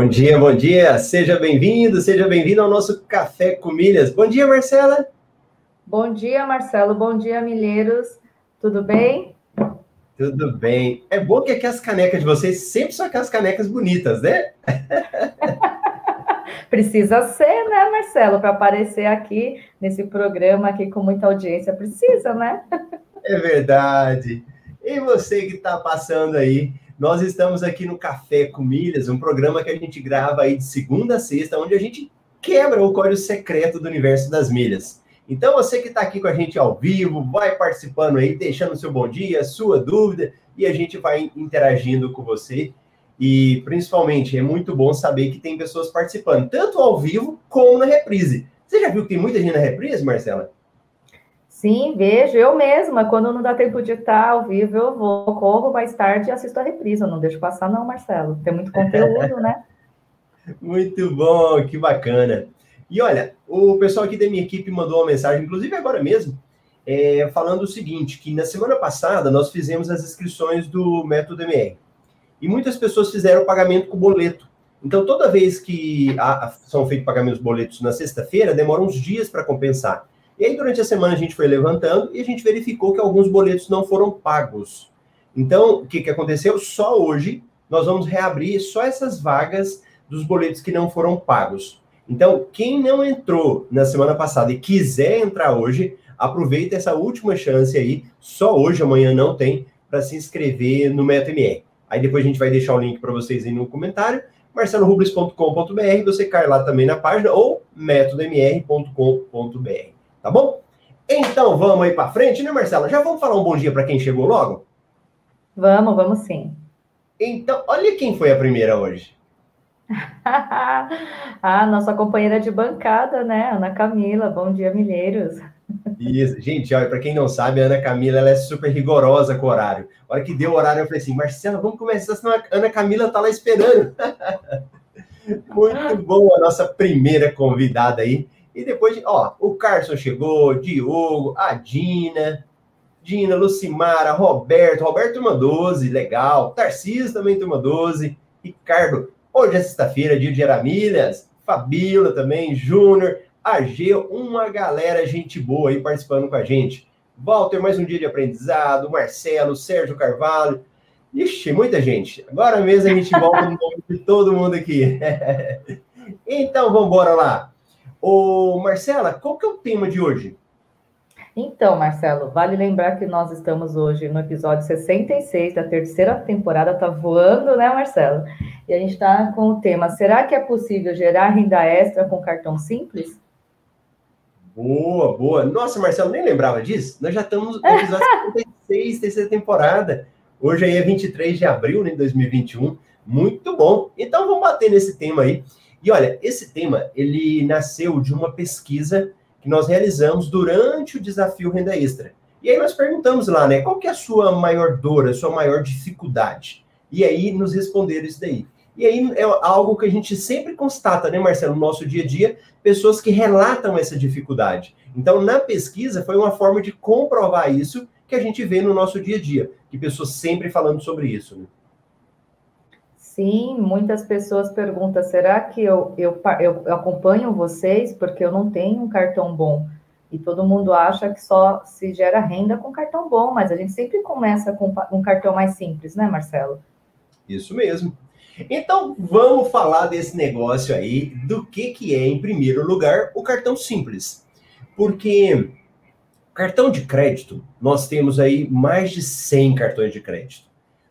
Bom dia, bom dia. Seja bem-vindo, seja bem-vindo ao nosso Café com Milhas. Bom dia, Marcela. Bom dia, Marcelo. Bom dia, Milheiros. Tudo bem? Tudo bem. É bom que aqui as canecas de vocês sempre são aquelas canecas bonitas, né? Precisa ser, né, Marcelo, para aparecer aqui nesse programa aqui com muita audiência. Precisa, né? É verdade. E você que está passando aí, nós estamos aqui no Café com Milhas, um programa que a gente grava aí de segunda a sexta, onde a gente quebra o código secreto do universo das milhas. Então, você que está aqui com a gente ao vivo, vai participando aí, deixando seu bom dia, sua dúvida, e a gente vai interagindo com você. E, principalmente, é muito bom saber que tem pessoas participando, tanto ao vivo como na reprise. Você já viu que tem muita gente na reprise, Marcela? Sim, vejo. Eu mesma, quando não dá tempo de estar ao vivo, eu vou, corro mais tarde e assisto a reprise. Não deixo passar, não, Marcelo. Tem muito conteúdo, né? Muito bom, que bacana. E olha, o pessoal aqui da minha equipe mandou uma mensagem, inclusive agora mesmo, é, falando o seguinte: que na semana passada nós fizemos as inscrições do método MR. E muitas pessoas fizeram o pagamento com boleto. Então, toda vez que há, são feitos pagamentos boletos na sexta-feira, demora uns dias para compensar. E aí, durante a semana, a gente foi levantando e a gente verificou que alguns boletos não foram pagos. Então, o que, que aconteceu? Só hoje nós vamos reabrir só essas vagas dos boletos que não foram pagos. Então, quem não entrou na semana passada e quiser entrar hoje, aproveita essa última chance aí, só hoje, amanhã não tem, para se inscrever no MetaMR. Aí depois a gente vai deixar o link para vocês aí no comentário, marcelorubles.com.br, você cai lá também na página, ou métodomr.com.br tá bom? Então vamos aí para frente, né, Marcela? Já vamos falar um bom dia para quem chegou logo? Vamos, vamos sim. Então, olha quem foi a primeira hoje. ah, nossa companheira de bancada, né? Ana Camila. Bom dia, Milheiros. Isso, gente, olha, para quem não sabe, a Ana Camila ela é super rigorosa com o horário. A hora que deu o horário, eu falei assim, Marcela, vamos começar, senão a Ana Camila tá lá esperando. Muito bom a nossa primeira convidada aí. E depois, ó, o Carson chegou, Diogo, a Dina, Dina, Lucimara, Roberto, Roberto turma 12, legal. Tarcísio também turma 12. Ricardo, hoje é sexta-feira, dia de Aramilhas. Fabíola também, Júnior, Ageu, uma galera, gente boa aí participando com a gente. Walter, mais um dia de aprendizado. Marcelo, Sérgio Carvalho. Ixi, muita gente. Agora mesmo a gente volta no nome de todo mundo aqui. então, vamos embora lá. Ô, Marcela, qual que é o tema de hoje? Então, Marcelo, vale lembrar que nós estamos hoje no episódio 66 da terceira temporada, tá voando, né, Marcelo? E a gente está com o tema: será que é possível gerar renda extra com cartão simples? Boa, boa. Nossa, Marcelo, nem lembrava disso. Nós já estamos no episódio 66, terceira temporada. Hoje aí é 23 de abril né, de 2021. Muito bom. Então vamos bater nesse tema aí. E olha, esse tema, ele nasceu de uma pesquisa que nós realizamos durante o desafio Renda Extra. E aí nós perguntamos lá, né, qual que é a sua maior dor, a sua maior dificuldade? E aí nos responderam isso daí. E aí é algo que a gente sempre constata, né, Marcelo, no nosso dia a dia, pessoas que relatam essa dificuldade. Então, na pesquisa, foi uma forma de comprovar isso que a gente vê no nosso dia a dia, que pessoas sempre falando sobre isso. Né? Sim, muitas pessoas perguntam: será que eu, eu, eu acompanho vocês porque eu não tenho um cartão bom? E todo mundo acha que só se gera renda com cartão bom, mas a gente sempre começa com um cartão mais simples, né, Marcelo? Isso mesmo. Então, vamos falar desse negócio aí, do que, que é, em primeiro lugar, o cartão simples. Porque cartão de crédito, nós temos aí mais de 100 cartões de crédito.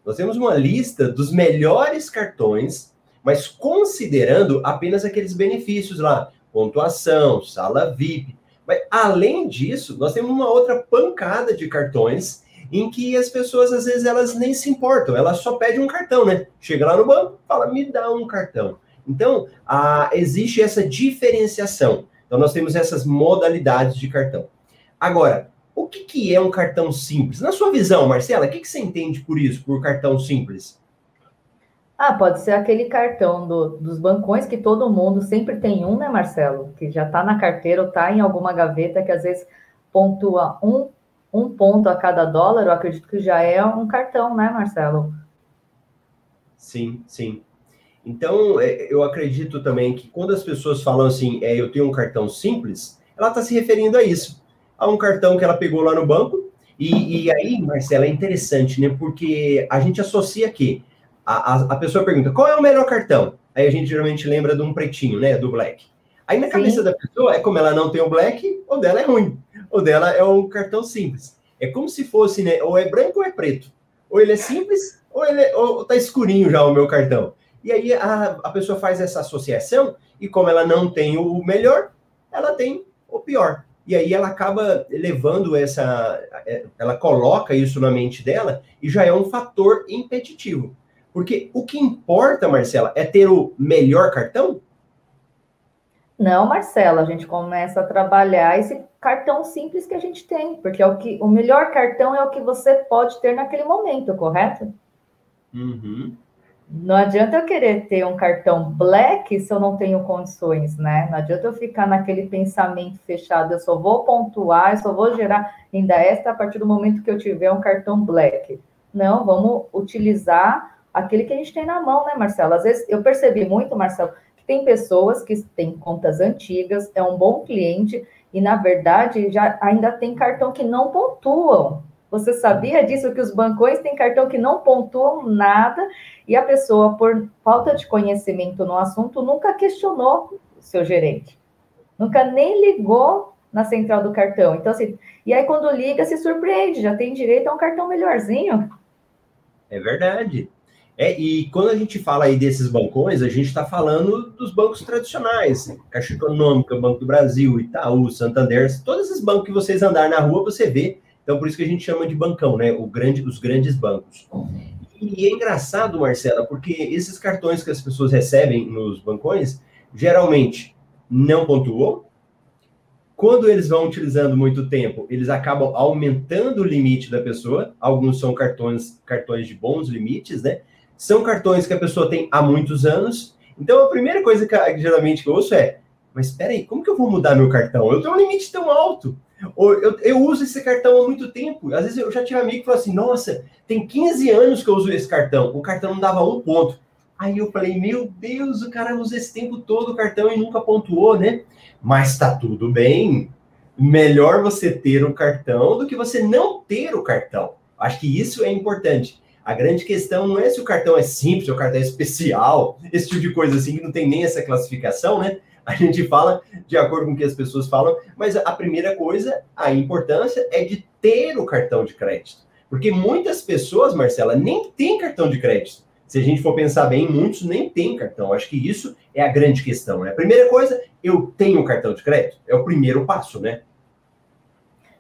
Nós temos uma lista dos melhores cartões, mas considerando apenas aqueles benefícios lá, pontuação, sala VIP. Mas além disso, nós temos uma outra pancada de cartões em que as pessoas às vezes elas nem se importam, elas só pedem um cartão, né? Chega lá no banco, fala, me dá um cartão. Então, a, existe essa diferenciação. Então, nós temos essas modalidades de cartão. Agora, o que, que é um cartão simples? Na sua visão, Marcela, o que, que você entende por isso, por cartão simples? Ah, pode ser aquele cartão do, dos bancões que todo mundo sempre tem um, né, Marcelo? Que já está na carteira ou está em alguma gaveta que às vezes pontua um, um ponto a cada dólar. Eu acredito que já é um cartão, né, Marcelo? Sim, sim. Então, é, eu acredito também que quando as pessoas falam assim, é, eu tenho um cartão simples, ela está se referindo a isso. A um cartão que ela pegou lá no banco. E, e aí, Marcela, é interessante, né? Porque a gente associa que a, a, a, pessoa pergunta qual é o melhor cartão? Aí a gente geralmente lembra de um pretinho, né? Do black. Aí na cabeça Sim. da pessoa é como ela não tem o black, o dela é ruim. O dela é um cartão simples. É como se fosse, né? Ou é branco ou é preto. Ou ele é simples, ou ele é, ou tá escurinho já o meu cartão. E aí a, a pessoa faz essa associação, e como ela não tem o melhor, ela tem o pior. E aí ela acaba levando essa. É, ela coloca isso na mente dela e já é um fator impeditivo. Porque o que importa, Marcela, é ter o melhor cartão? Não, Marcela, a gente começa a trabalhar esse cartão simples que a gente tem, porque é o que o melhor cartão é o que você pode ter naquele momento, correto? Uhum. Não adianta eu querer ter um cartão black se eu não tenho condições, né? Não adianta eu ficar naquele pensamento fechado, eu só vou pontuar, eu só vou gerar renda extra a partir do momento que eu tiver um cartão black. Não, vamos utilizar aquele que a gente tem na mão, né, Marcelo? Às vezes eu percebi muito, Marcelo, que tem pessoas que têm contas antigas, é um bom cliente e na verdade já ainda tem cartão que não pontuam. Você sabia disso que os bancões têm cartão que não pontuam nada e a pessoa por falta de conhecimento no assunto nunca questionou o seu gerente. Nunca nem ligou na central do cartão. Então assim, e aí quando liga se surpreende, já tem direito a um cartão melhorzinho. É verdade. É, e quando a gente fala aí desses bancões, a gente está falando dos bancos tradicionais, Caixa Econômica, Banco do Brasil, Itaú, Santander, todos esses bancos que vocês andarem na rua, você vê. Então, por isso que a gente chama de bancão, né? O grande, os grandes bancos. E é engraçado, Marcela, porque esses cartões que as pessoas recebem nos bancões, geralmente não pontuam. Quando eles vão utilizando muito tempo, eles acabam aumentando o limite da pessoa. Alguns são cartões, cartões de bons limites, né? São cartões que a pessoa tem há muitos anos. Então, a primeira coisa que, geralmente eu ouço é: mas espera aí, como que eu vou mudar meu cartão? Eu tenho um limite tão alto. Ou eu, eu uso esse cartão há muito tempo. Às vezes eu já tive amigo que falou assim: nossa, tem 15 anos que eu uso esse cartão. O cartão não dava um ponto. Aí eu falei: meu Deus, o cara usa esse tempo todo o cartão e nunca pontuou, né? Mas tá tudo bem. Melhor você ter o cartão do que você não ter o cartão. Acho que isso é importante. A grande questão não é se o cartão é simples, se o cartão é especial, esse tipo de coisa assim, que não tem nem essa classificação, né? A gente fala de acordo com o que as pessoas falam, mas a primeira coisa, a importância é de ter o cartão de crédito. Porque muitas pessoas, Marcela, nem têm cartão de crédito. Se a gente for pensar bem, muitos nem têm cartão. Acho que isso é a grande questão, né? A primeira coisa, eu tenho cartão de crédito. É o primeiro passo, né?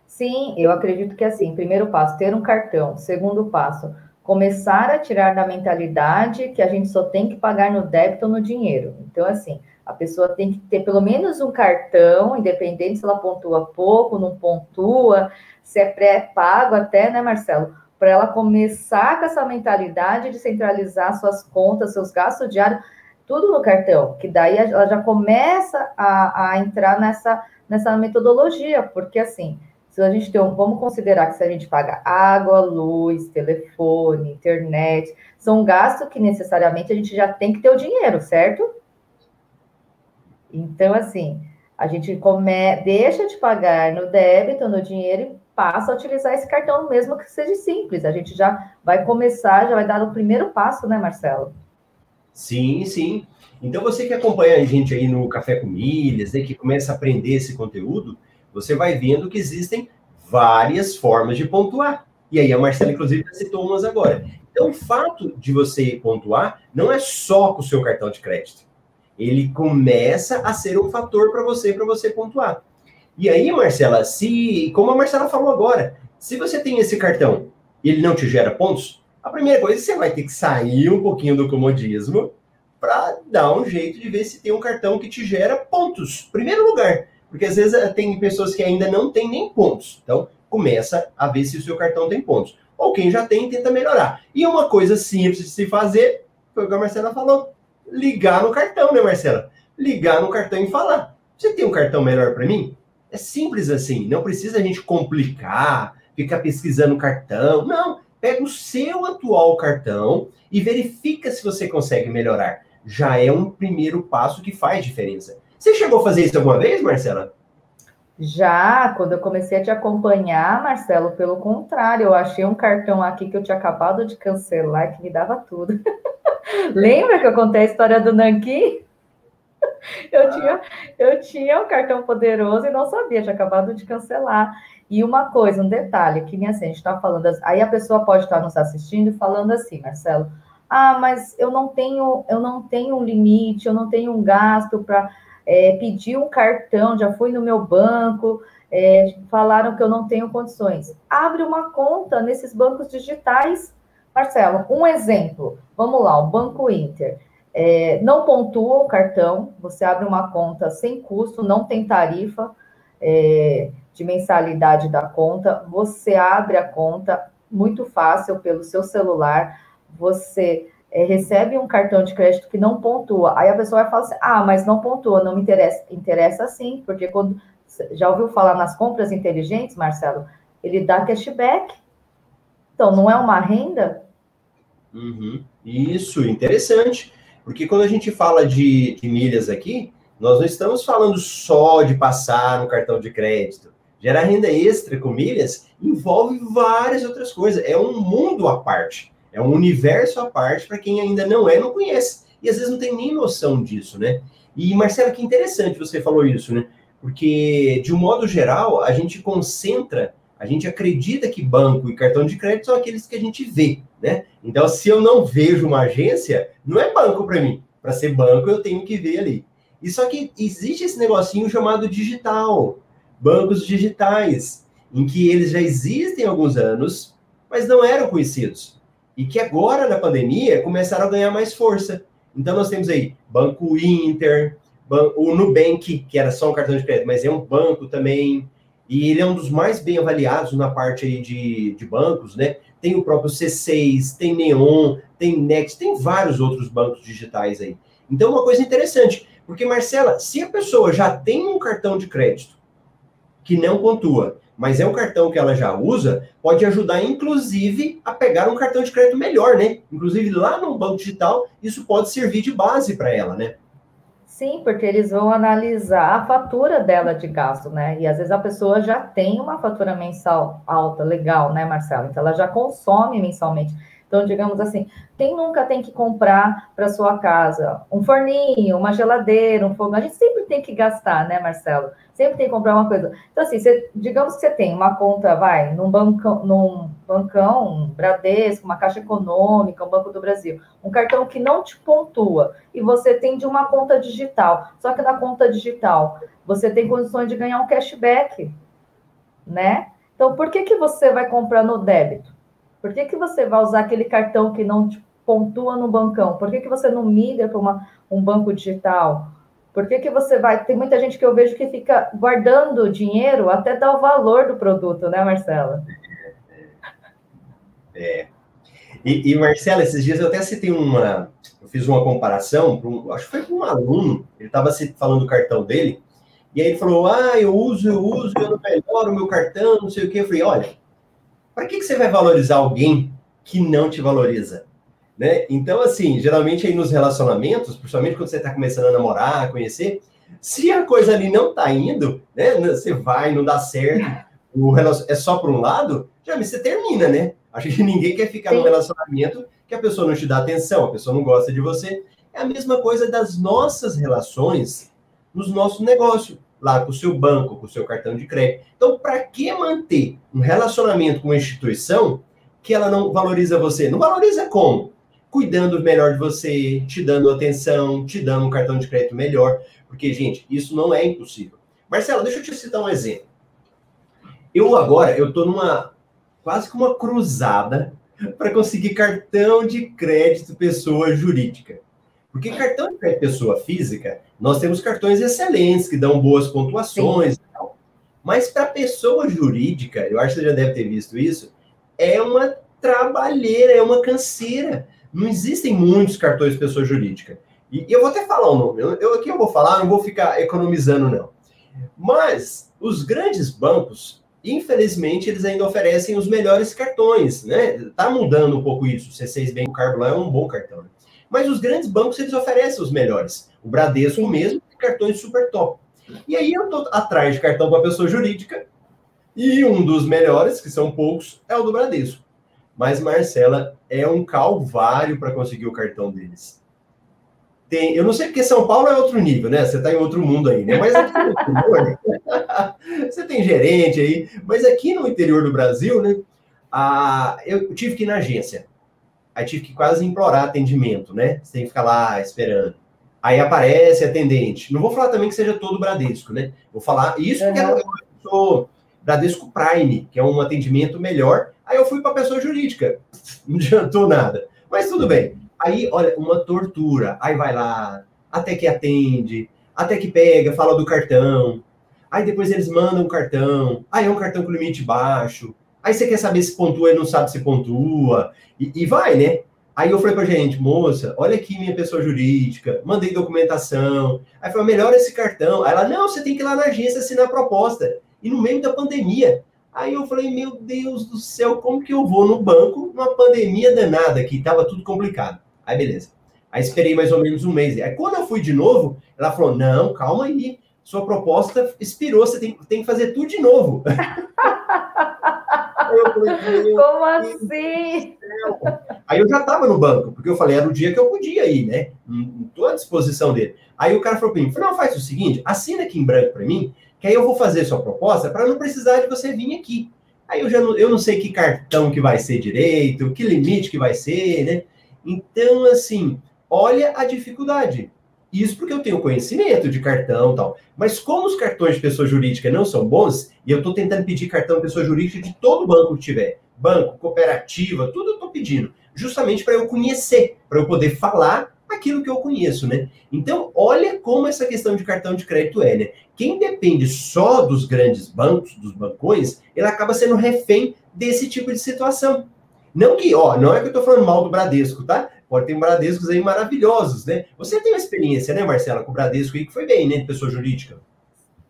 Sim, eu acredito que é assim, primeiro passo, ter um cartão. Segundo passo, começar a tirar da mentalidade que a gente só tem que pagar no débito ou no dinheiro. Então, assim, a pessoa tem que ter pelo menos um cartão, independente se ela pontua pouco, não pontua, se é pré-pago até, né, Marcelo? Para ela começar com essa mentalidade de centralizar suas contas, seus gastos diários, tudo no cartão, que daí ela já começa a, a entrar nessa, nessa metodologia, porque assim, se a gente tem um, vamos considerar que se a gente paga água, luz, telefone, internet, são gastos que necessariamente a gente já tem que ter o dinheiro, certo? Então, assim, a gente come, deixa de pagar no débito, no dinheiro e passa a utilizar esse cartão mesmo que seja simples. A gente já vai começar, já vai dar o primeiro passo, né, Marcelo? Sim, sim. Então, você que acompanha a gente aí no Café com Milhas, né, que começa a aprender esse conteúdo, você vai vendo que existem várias formas de pontuar. E aí a Marcela, inclusive, citou umas agora. Então, o fato de você pontuar não é só com o seu cartão de crédito. Ele começa a ser um fator para você, para você pontuar. E aí, Marcela, se, como a Marcela falou agora, se você tem esse cartão e ele não te gera pontos, a primeira coisa você vai ter que sair um pouquinho do comodismo para dar um jeito de ver se tem um cartão que te gera pontos. Primeiro lugar, porque às vezes eh, tem pessoas que ainda não têm nem pontos. Então, começa a ver se o seu cartão tem pontos. Ou quem já tem, tenta melhorar. E uma coisa simples de se fazer, foi o que a Marcela falou. Ligar no cartão, né, Marcela? Ligar no cartão e falar. Você tem um cartão melhor para mim? É simples assim. Não precisa a gente complicar, ficar pesquisando cartão. Não. Pega o seu atual cartão e verifica se você consegue melhorar. já é um primeiro passo que faz diferença. Você chegou a fazer isso alguma vez, Marcela? Já, quando eu comecei a te acompanhar, Marcelo, pelo contrário, eu achei um cartão aqui que eu tinha acabado de cancelar que me dava tudo. Lembra que eu contei a história do Nanquim? Eu tinha, eu tinha um cartão poderoso e não sabia, tinha acabado de cancelar. E uma coisa, um detalhe, que nem assim, a gente está falando, aí a pessoa pode estar nos assistindo e falando assim, Marcelo, ah, mas eu não tenho, eu não tenho um limite, eu não tenho um gasto para é, pedir um cartão, já fui no meu banco, é, falaram que eu não tenho condições. Abre uma conta nesses bancos digitais, Marcelo. Um exemplo, vamos lá, o Banco Inter. É, não pontua o cartão, você abre uma conta sem custo, não tem tarifa é, de mensalidade da conta, você abre a conta muito fácil pelo seu celular, você é, recebe um cartão de crédito que não pontua, aí a pessoa vai falar assim, ah, mas não pontua, não me interessa. Interessa sim, porque quando já ouviu falar nas compras inteligentes, Marcelo? Ele dá cashback. Então, não é uma renda? Uhum. Isso, interessante. Porque quando a gente fala de, de milhas aqui, nós não estamos falando só de passar no cartão de crédito. Gerar renda extra com milhas envolve várias outras coisas. É um mundo à parte. É um universo à parte para quem ainda não é, não conhece. E às vezes não tem nem noção disso, né? E, Marcelo, que interessante você falou isso, né? Porque, de um modo geral, a gente concentra, a gente acredita que banco e cartão de crédito são aqueles que a gente vê, né? Então, se eu não vejo uma agência, não é banco para mim. Para ser banco, eu tenho que ver ali. E só que existe esse negocinho chamado digital, bancos digitais, em que eles já existem há alguns anos, mas não eram conhecidos e que agora, na pandemia, começaram a ganhar mais força. Então, nós temos aí Banco Inter, o Nubank, que era só um cartão de crédito, mas é um banco também, e ele é um dos mais bem avaliados na parte de, de bancos, né? Tem o próprio C6, tem Neon, tem Next, tem vários outros bancos digitais aí. Então, uma coisa interessante, porque, Marcela, se a pessoa já tem um cartão de crédito que não pontua, mas é um cartão que ela já usa, pode ajudar, inclusive, a pegar um cartão de crédito melhor, né? Inclusive, lá no banco digital, isso pode servir de base para ela, né? Sim, porque eles vão analisar a fatura dela de gasto, né? E às vezes a pessoa já tem uma fatura mensal alta, legal, né, Marcelo? Então ela já consome mensalmente. Então, digamos assim, quem nunca tem que comprar para sua casa um forninho, uma geladeira, um fogão? A gente sempre tem que gastar, né, Marcelo? Sempre tem que comprar uma coisa. Então, assim, você, digamos que você tem uma conta, vai, num bancão, num bancão, um Bradesco, uma Caixa Econômica, um Banco do Brasil, um cartão que não te pontua, e você tem de uma conta digital. Só que na conta digital, você tem condições de ganhar um cashback, né? Então, por que, que você vai comprar no débito? Por que, que você vai usar aquele cartão que não te pontua no bancão? Por que, que você não migra para um banco digital? Por que, que você vai. Tem muita gente que eu vejo que fica guardando dinheiro até dar o valor do produto, né, Marcela? É. E, e Marcela, esses dias eu até citei uma. Eu fiz uma comparação, um, acho que foi com um aluno, ele estava falando do cartão dele, e aí ele falou: Ah, eu uso, eu uso, eu não melhoro o meu cartão, não sei o quê. Eu falei: Olha, para que, que você vai valorizar alguém que não te valoriza? Né? Então, assim, geralmente aí nos relacionamentos, principalmente quando você está começando a namorar, a conhecer, se a coisa ali não está indo, né? Você vai, não dá certo, o relacion... é só para um lado, já você termina, né? Acho que ninguém quer ficar Sim. num relacionamento que a pessoa não te dá atenção, a pessoa não gosta de você. É a mesma coisa das nossas relações nos nossos negócios lá com o seu banco, com o seu cartão de crédito. Então, para que manter um relacionamento com uma instituição que ela não valoriza você? Não valoriza como? Cuidando melhor de você, te dando atenção, te dando um cartão de crédito melhor. Porque, gente, isso não é impossível. Marcelo, deixa eu te citar um exemplo. Eu agora, eu estou numa quase que uma cruzada para conseguir cartão de crédito pessoa jurídica. Porque cartão de pessoa física, nós temos cartões excelentes que dão boas pontuações. Mas para pessoa jurídica, eu acho que você já deve ter visto isso, é uma trabalheira, é uma canseira. Não existem muitos cartões de pessoa jurídica. E eu vou até falar o nome. Eu, aqui eu vou falar, não vou ficar economizando, não. Mas os grandes bancos, infelizmente, eles ainda oferecem os melhores cartões, né? Tá mudando um pouco isso. O C6 Bank Card lá é um bom cartão. Né? Mas os grandes bancos, eles oferecem os melhores. O Bradesco mesmo, cartões super top. E aí eu tô atrás de cartão para pessoa jurídica, e um dos melhores, que são poucos, é o do Bradesco. Mas, Marcela, é um calvário para conseguir o cartão deles. Tem, eu não sei porque São Paulo é outro nível, né? Você está em outro mundo aí, né? Mas aqui no interior, você tem gerente aí, mas aqui no interior do Brasil, né? A, eu tive que ir na agência. Aí tive que quase implorar atendimento, né? Você tem que ficar lá esperando. Aí aparece atendente. Não vou falar também que seja todo Bradesco, né? Vou falar isso porque uhum. eu sou Bradesco Prime, que é um atendimento melhor. Aí eu fui para pessoa jurídica. Não adiantou nada. Mas tudo bem. Aí, olha, uma tortura. Aí vai lá, até que atende, até que pega, fala do cartão. Aí depois eles mandam um cartão. Aí é um cartão com limite baixo. Aí você quer saber se pontua e não sabe se pontua. E, e vai, né? Aí eu falei pra gente, moça, olha aqui minha pessoa jurídica, mandei documentação. Aí falou, melhora esse cartão. Aí ela, não, você tem que ir lá na agência assinar a proposta. E no meio da pandemia. Aí eu falei, meu Deus do céu, como que eu vou no banco numa pandemia danada que tava tudo complicado. Aí beleza. Aí esperei mais ou menos um mês. Aí quando eu fui de novo, ela falou, não, calma aí, sua proposta expirou, você tem, tem que fazer tudo de novo. falei, Como assim? Aí eu já estava no banco, porque eu falei, era o dia que eu podia ir, né? Estou à disposição dele. Aí o cara falou para mim, não, faz o seguinte, assina aqui em branco para mim, que aí eu vou fazer sua proposta para não precisar de você vir aqui. Aí eu já não, eu não sei que cartão que vai ser direito, que limite que vai ser, né? Então, assim, olha a dificuldade. Isso porque eu tenho conhecimento de cartão e tal. Mas como os cartões de pessoa jurídica não são bons, e eu estou tentando pedir cartão de pessoa jurídica de todo banco que tiver, banco, cooperativa, tudo eu estou pedindo, justamente para eu conhecer, para eu poder falar aquilo que eu conheço, né? Então, olha como essa questão de cartão de crédito é, né? Quem depende só dos grandes bancos, dos bancões, ele acaba sendo refém desse tipo de situação. Não que, ó, não é que eu estou falando mal do Bradesco, tá? Pode ter Bradescos aí maravilhosos, né? Você tem uma experiência, né, Marcela, com o Bradesco aí que foi bem, né, de pessoa jurídica?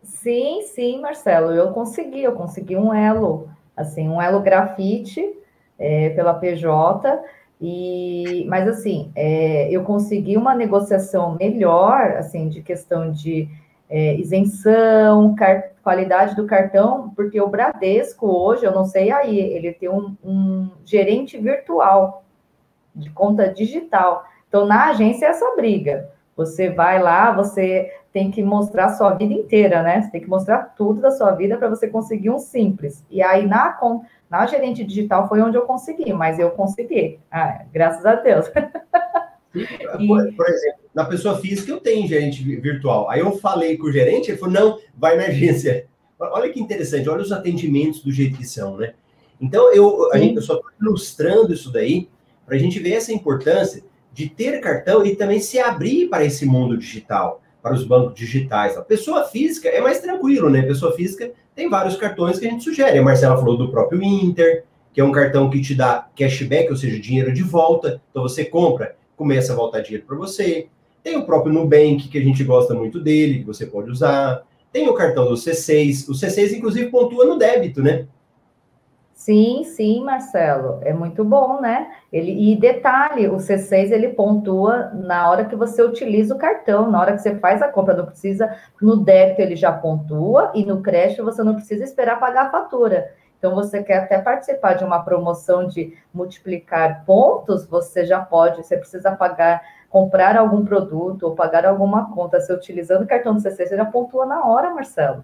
Sim, sim, Marcelo, eu consegui, eu consegui um elo, assim, um elo grafite é, pela PJ, e, mas assim, é, eu consegui uma negociação melhor, assim, de questão de é, isenção, car qualidade do cartão, porque o Bradesco hoje, eu não sei aí, ele tem um, um gerente virtual de conta digital. Então, na agência é essa briga. Você vai lá, você tem que mostrar a sua vida inteira, né? Você tem que mostrar tudo da sua vida para você conseguir um simples. E aí, na, na gerente digital foi onde eu consegui, mas eu consegui. Ah, graças a Deus. e... por, por, exemplo, na pessoa física eu tenho gerente virtual. Aí eu falei com o gerente, ele falou: não, vai na agência. Olha que interessante, olha os atendimentos do jeito que são, né? Então, eu, a gente, eu só estou ilustrando isso daí para a gente ver essa importância de ter cartão e também se abrir para esse mundo digital, para os bancos digitais. A pessoa física é mais tranquilo, né? pessoa física tem vários cartões que a gente sugere. A Marcela falou do próprio Inter, que é um cartão que te dá cashback, ou seja, dinheiro de volta. Então você compra, começa a voltar dinheiro para você. Tem o próprio Nubank, que a gente gosta muito dele, que você pode usar. Tem o cartão do C6. O C6, inclusive, pontua no débito, né? Sim, sim, Marcelo, é muito bom, né? Ele, e detalhe, o C6 ele pontua na hora que você utiliza o cartão, na hora que você faz a compra, não precisa, no débito ele já pontua e no crédito você não precisa esperar pagar a fatura. Então, você quer até participar de uma promoção de multiplicar pontos, você já pode, você precisa pagar, comprar algum produto ou pagar alguma conta, você utilizando o cartão do C6, você já pontua na hora, Marcelo.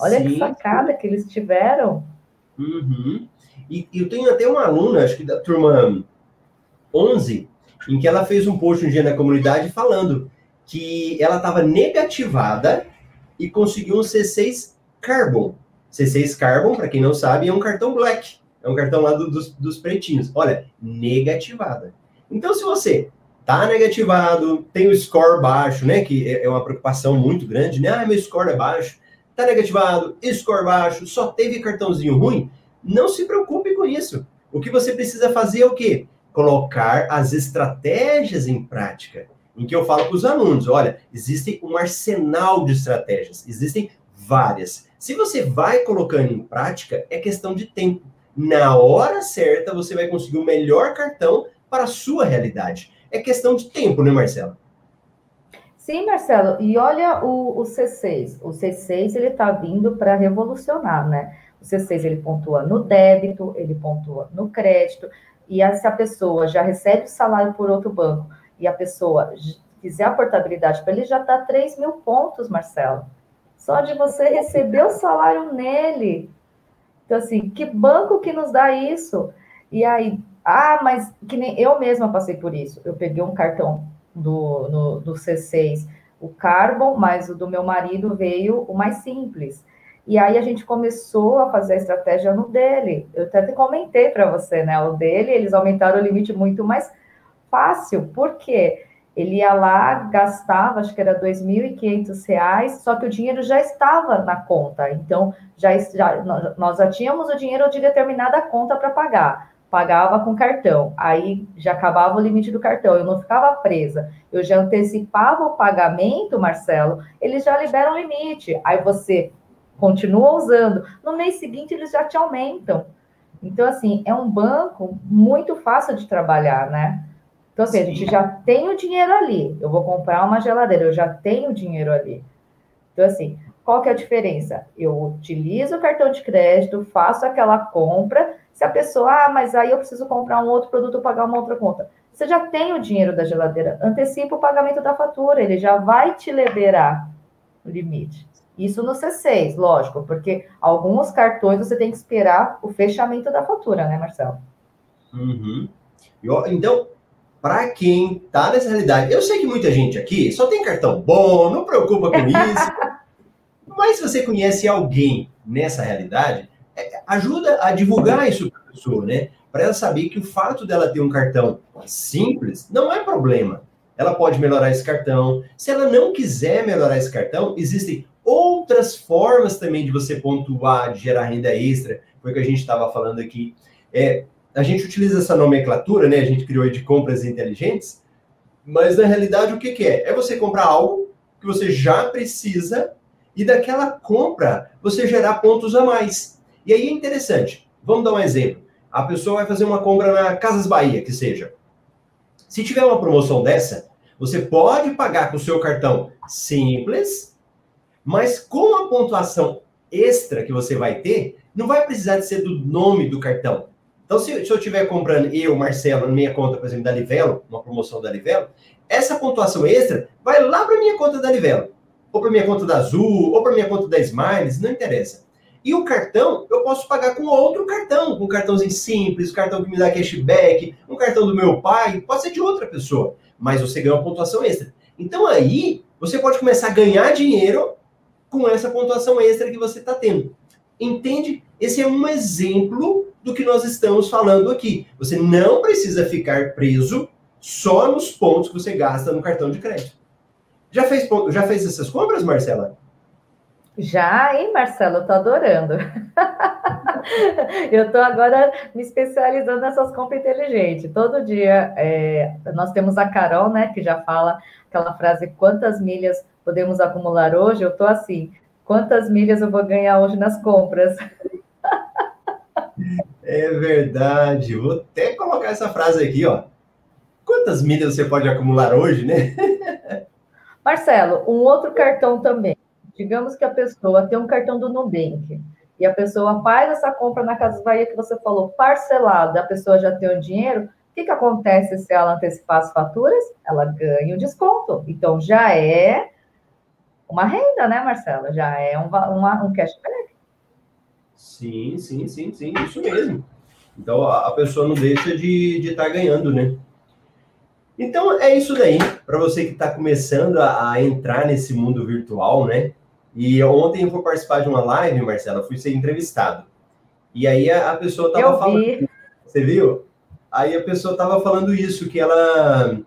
Olha Sim. que sacada que eles tiveram. Uhum. E, eu tenho até uma aluna, acho que da turma 11, em que ela fez um post um dia na comunidade falando que ela estava negativada e conseguiu um C6 Carbon. C6 Carbon, para quem não sabe, é um cartão black. É um cartão lá do, dos, dos pretinhos. Olha, negativada. Então, se você tá negativado, tem o score baixo, né? Que é, é uma preocupação muito grande, né? Ah, meu score é baixo tá negativado, score baixo, só teve cartãozinho ruim, não se preocupe com isso. O que você precisa fazer é o quê? Colocar as estratégias em prática. Em que eu falo para os alunos: olha, existe um arsenal de estratégias, existem várias. Se você vai colocando em prática, é questão de tempo. Na hora certa, você vai conseguir o melhor cartão para a sua realidade. é questão de tempo, né, Marcelo? Sim, Marcelo. E olha o, o C6. O C6 ele está vindo para revolucionar, né? O C6 ele pontua no débito, ele pontua no crédito. E se a pessoa já recebe o salário por outro banco e a pessoa fizer a portabilidade para ele, já está 3 mil pontos, Marcelo. Só de você receber o salário nele. Então, assim, que banco que nos dá isso? E aí, ah, mas que nem eu mesma passei por isso. Eu peguei um cartão do, no, do C6, o Carbon, mas o do meu marido veio o mais simples. E aí a gente começou a fazer a estratégia no dele. Eu até comentei para você, né? O dele, eles aumentaram o limite muito mais fácil. Por quê? Ele ia lá, gastava, acho que era R$ 2.500, só que o dinheiro já estava na conta. Então, já, já, nós já tínhamos o dinheiro de determinada conta para pagar. Pagava com cartão. Aí já acabava o limite do cartão. Eu não ficava presa. Eu já antecipava o pagamento, Marcelo. Eles já liberam o limite. Aí você continua usando. No mês seguinte, eles já te aumentam. Então, assim, é um banco muito fácil de trabalhar, né? Então, assim, a gente já tem o dinheiro ali. Eu vou comprar uma geladeira, eu já tenho o dinheiro ali. Então, assim, qual que é a diferença? Eu utilizo o cartão de crédito, faço aquela compra. Se a pessoa, ah, mas aí eu preciso comprar um outro produto, pagar uma outra conta. Você já tem o dinheiro da geladeira, antecipa o pagamento da fatura, ele já vai te liberar o limite. Isso no C6, lógico, porque alguns cartões você tem que esperar o fechamento da fatura, né, Marcelo? Uhum. Então, para quem tá nessa realidade, eu sei que muita gente aqui só tem cartão bom, não preocupa com isso. mas se você conhece alguém nessa realidade, ajuda a divulgar isso para a pessoa, né? Para ela saber que o fato dela ter um cartão simples não é problema. Ela pode melhorar esse cartão. Se ela não quiser melhorar esse cartão, existem outras formas também de você pontuar, de gerar renda extra, foi o que a gente estava falando aqui. É, a gente utiliza essa nomenclatura, né? A gente criou de compras inteligentes, mas na realidade o que, que é? É você comprar algo que você já precisa e daquela compra você gerar pontos a mais. E aí é interessante. Vamos dar um exemplo. A pessoa vai fazer uma compra na Casas Bahia, que seja. Se tiver uma promoção dessa, você pode pagar com o seu cartão simples mas com a pontuação extra que você vai ter, não vai precisar de ser do nome do cartão. Então, se, se eu estiver comprando eu, Marcelo, na minha conta, por exemplo, da Livelo, uma promoção da Livelo, essa pontuação extra vai lá para minha conta da Livelo, ou para minha conta da Azul, ou para minha conta da Smiles, não interessa. E o cartão, eu posso pagar com outro cartão, com um cartãozinho simples, cartão que me dá cashback, um cartão do meu pai, pode ser de outra pessoa, mas você ganha uma pontuação extra. Então aí, você pode começar a ganhar dinheiro com essa pontuação extra que você está tendo. Entende? Esse é um exemplo do que nós estamos falando aqui. Você não precisa ficar preso só nos pontos que você gasta no cartão de crédito. Já fez, já fez essas compras, Marcela? Já, hein, Marcelo? Eu tô adorando. eu tô agora me especializando nessas compras inteligentes. Todo dia é, nós temos a Carol, né, que já fala aquela frase: quantas milhas podemos acumular hoje, eu estou assim, quantas milhas eu vou ganhar hoje nas compras? É verdade. Vou até colocar essa frase aqui, ó. Quantas milhas você pode acumular hoje, né? Marcelo, um outro cartão também. Digamos que a pessoa tem um cartão do Nubank e a pessoa faz essa compra na Casa Bahia que você falou, parcelada, a pessoa já tem o dinheiro. O que, que acontece se ela antecipar as faturas? Ela ganha o desconto. Então, já é uma renda, né, Marcela? Já é um, uma, um cashback. Sim, sim, sim, sim, isso mesmo. Então a pessoa não deixa de estar de tá ganhando, né? Então é isso daí, para você que está começando a, a, entrar nesse mundo virtual, né? E ontem eu fui participar de uma live, Marcela, fui ser entrevistado. E aí a, a pessoa estava falando. Você viu? Aí a pessoa estava falando isso, que ela